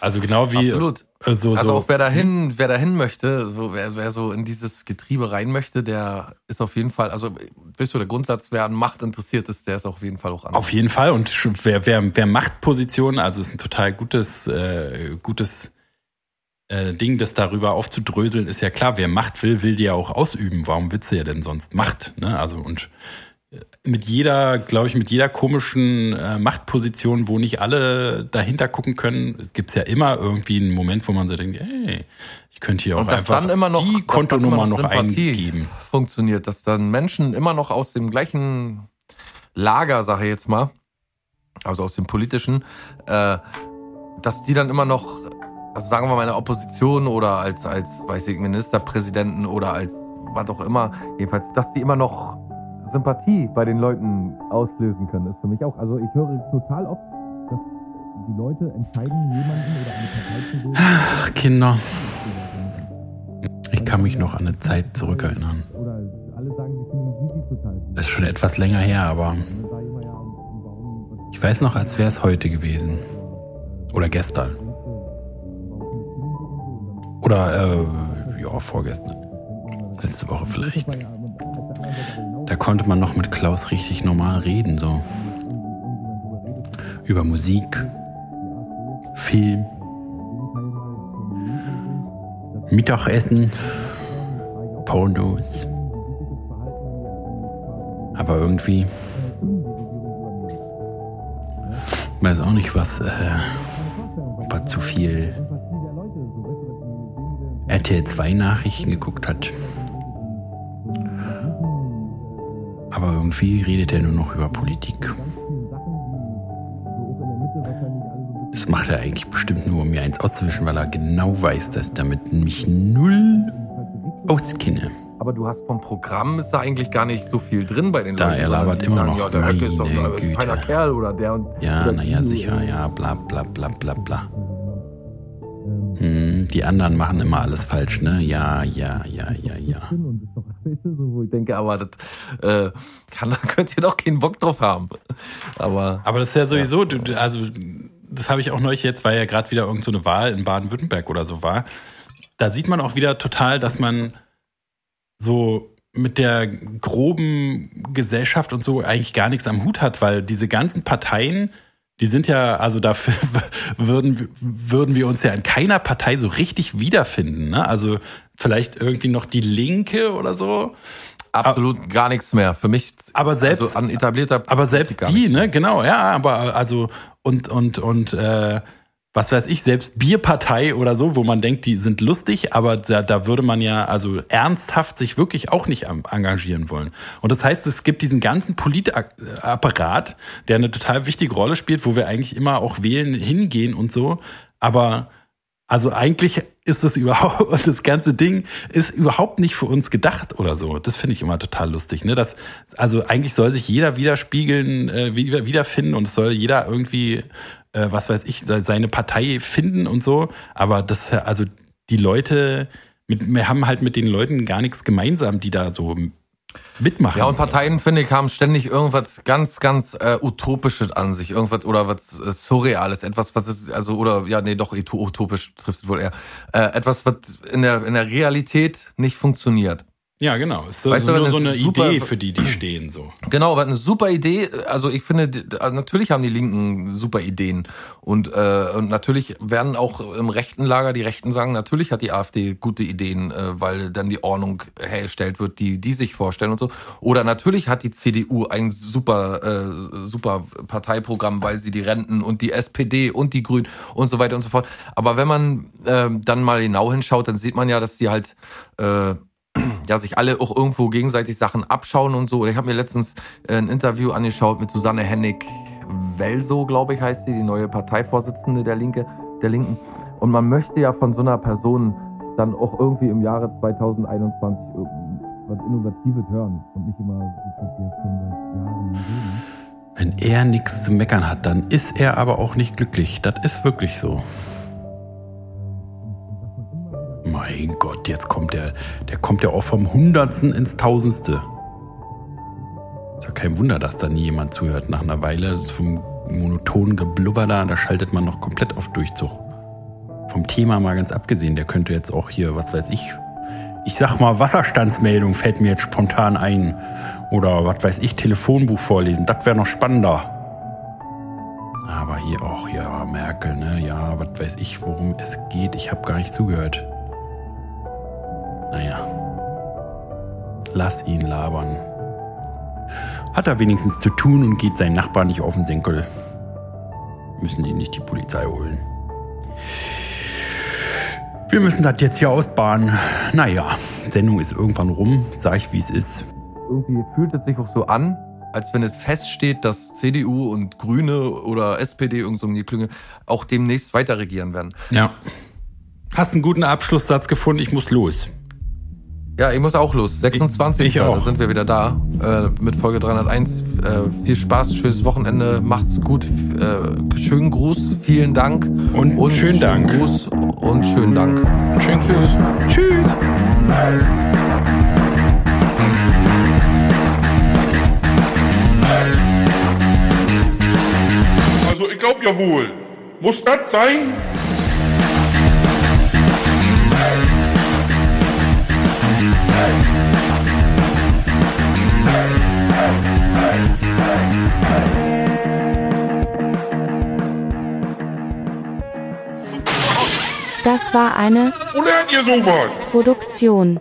Also genau wie Absolut. Äh, so, Also so auch wer dahin, wer dahin möchte, so, wer, wer so in dieses Getriebe rein möchte, der ist auf jeden Fall, also weißt du, der Grundsatz, wer an Macht interessiert ist, der ist auf jeden Fall auch an. Auf jeden Fall. Und wer, wer, wer Machtpositionen, also ist ein total gutes, äh, gutes äh, Ding, das darüber aufzudröseln, ist ja klar, wer Macht will, will die ja auch ausüben. Warum willst du ja denn sonst Macht? Ne? Also und mit jeder, glaube ich, mit jeder komischen äh, Machtposition, wo nicht alle dahinter gucken können, es gibt ja immer irgendwie einen Moment, wo man so denkt, hey, ich könnte hier auch einfach dann immer noch die Kontonummer noch Sympathie eingeben. funktioniert, dass dann Menschen immer noch aus dem gleichen Lager, sage ich jetzt mal, also aus dem politischen, äh, dass die dann immer noch, also sagen wir mal in der Opposition oder als, als, weiß ich, Ministerpräsidenten oder als was auch immer, jedenfalls, dass die immer noch Sympathie bei den Leuten auslösen können, ist für mich auch. Also ich höre total oft, dass die Leute entscheiden, jemanden oder eine Partei zu wählen. Ach, Kinder. Ich kann mich noch an eine Zeit zurückerinnern. Das ist schon etwas länger her, aber ich weiß noch, als wäre es heute gewesen. Oder gestern. Oder, äh, ja, vorgestern. Letzte Woche vielleicht. Da konnte man noch mit Klaus richtig normal reden, so. Über Musik, Film, Mittagessen, Pornos. Aber irgendwie weiß auch nicht, was, äh, ob er zu viel RTL 2 Nachrichten geguckt hat. Aber irgendwie redet er nur noch über Politik. Das macht er eigentlich bestimmt nur, um mir eins auszuwischen, weil er genau weiß, dass ich damit mich null auskenne. Aber du hast vom Programm ist da eigentlich gar nicht so viel drin bei den Da, Leuten. er sondern labert immer sagen, noch, Ja, der Höcke ist doch meine Güte. Kerl oder der und Ja, naja, sicher, oder- ja, bla bla bla bla bla die anderen machen immer alles falsch, ne? Ja, ja, ja, ja, ja. Ich denke, aber das äh, kann, da könnt ihr doch keinen Bock drauf haben. Aber Aber das ist ja sowieso, du, du- also das habe ich auch neulich jetzt, weil ja gerade wieder irgend so eine Wahl in Baden-Württemberg oder so war. Da sieht man auch wieder total, dass man so mit der groben Gesellschaft und so eigentlich gar nichts am Hut hat, weil diese ganzen Parteien, die sind ja, also dafür würden, würden wir uns ja in keiner Partei so richtig wiederfinden. Ne? Also vielleicht irgendwie noch die Linke oder so. absolut gar nichts mehr. Für mich, Aber selbst- also an etablierter Aber selbst die, ne, genau, ja, aber also und und und äh, was weiß ich, selbst Bierpartei oder so, wo man denkt, die sind lustig, aber da, da würde man ja also ernsthaft sich wirklich auch nicht engagieren wollen. Und das heißt, es gibt diesen ganzen Politapparat, der eine total wichtige Rolle spielt, wo wir eigentlich immer auch wählen hingehen und so, aber also eigentlich ist das überhaupt, das ganze Ding ist überhaupt nicht für uns gedacht oder so. Das finde ich immer total lustig. Ne? Das, also eigentlich soll sich jeder widerspiegeln, äh, wieder- wiederfinden und es soll jeder irgendwie, äh, was weiß ich, seine Partei finden und so. Aber das, also die Leute, mit, wir haben halt mit den Leuten gar nichts gemeinsam, die da so mitmachen. Ja, und Parteien, finde ich, haben ständig irgendwas ganz, ganz äh, Utopisches an sich. Irgendwas oder was äh, Surreales. Etwas, was ist, also, oder, ja, nee, doch, utopisch trifft es wohl eher. Äh, etwas, was in der, in der Realität nicht funktioniert. Ja, genau. Es ist Weißt also du, nur so das eine super- Idee, für die die stehen, so. Genau, aber eine super Idee. Also ich finde, also natürlich haben die Linken super Ideen und, äh, und natürlich werden auch im rechten Lager die Rechten sagen, natürlich hat die AfD gute Ideen, äh, weil dann die Ordnung hergestellt wird, die die sich vorstellen und so. Oder natürlich hat die CDU ein super äh, super Parteiprogramm, weil sie die Renten und die SPD und die Grünen und so weiter und so fort. Aber wenn man äh, dann mal genau hinschaut, dann sieht man ja, dass die halt äh, ja, sich alle auch irgendwo gegenseitig Sachen abschauen und so. Ich habe mir letztens äh, ein Interview angeschaut mit Susanne Hennig Welso, glaube ich, heißt sie, die neue Parteivorsitzende der Linke, der Linken. Und man möchte ja von so einer Person dann auch irgendwie im Jahre 2021 was Innovatives hören und nicht immer, das wir jetzt schon seit Jahren reden. Wenn er nichts zu meckern hat, dann ist er aber auch nicht glücklich. Das ist wirklich so. Mein Gott, jetzt kommt der, der kommt ja auch vom Hundertsten ins Tausendste. Ist ja kein Wunder, dass da nie jemand zuhört. Nach einer Weile ist vom monotonen Geblubber da, da schaltet man noch komplett auf Durchzug. Vom Thema mal ganz abgesehen, der könnte jetzt auch hier, was weiß ich, ich sag mal Wasserstandsmeldung fällt mir jetzt spontan ein. Oder was weiß ich, Telefonbuch vorlesen, das wäre noch spannender. Aber hier auch, ja, Merkel, ne? Ja, was weiß ich, worum es geht. Ich habe gar nicht zugehört. Naja. Lass ihn labern. Hat er wenigstens zu tun und geht seinen Nachbarn nicht auf den Senkel. Müssen die nicht die Polizei holen. Wir müssen das jetzt hier ausbaden. Naja, Sendung ist irgendwann rum, sag ich wie es ist. Irgendwie fühlt es sich auch so an, als wenn es feststeht, dass CDU und Grüne oder SPD, irgend so eine Klünge, auch demnächst weiter regieren werden. Ja. Hast einen guten Abschlusssatz gefunden, ich muss los. Ja, ich muss auch los. 26. Ich- ich auch. Da sind wir wieder da äh, mit Folge 301. Äh, viel Spaß, schönes Wochenende, macht's gut. Äh, schönen Gruß, vielen Dank. Und schönen Dank. Gruß und schönen Dank. Schönen Tschüss. Tschüss. Also ich glaube ja wohl. Muss das sein? Das war eine? Produktion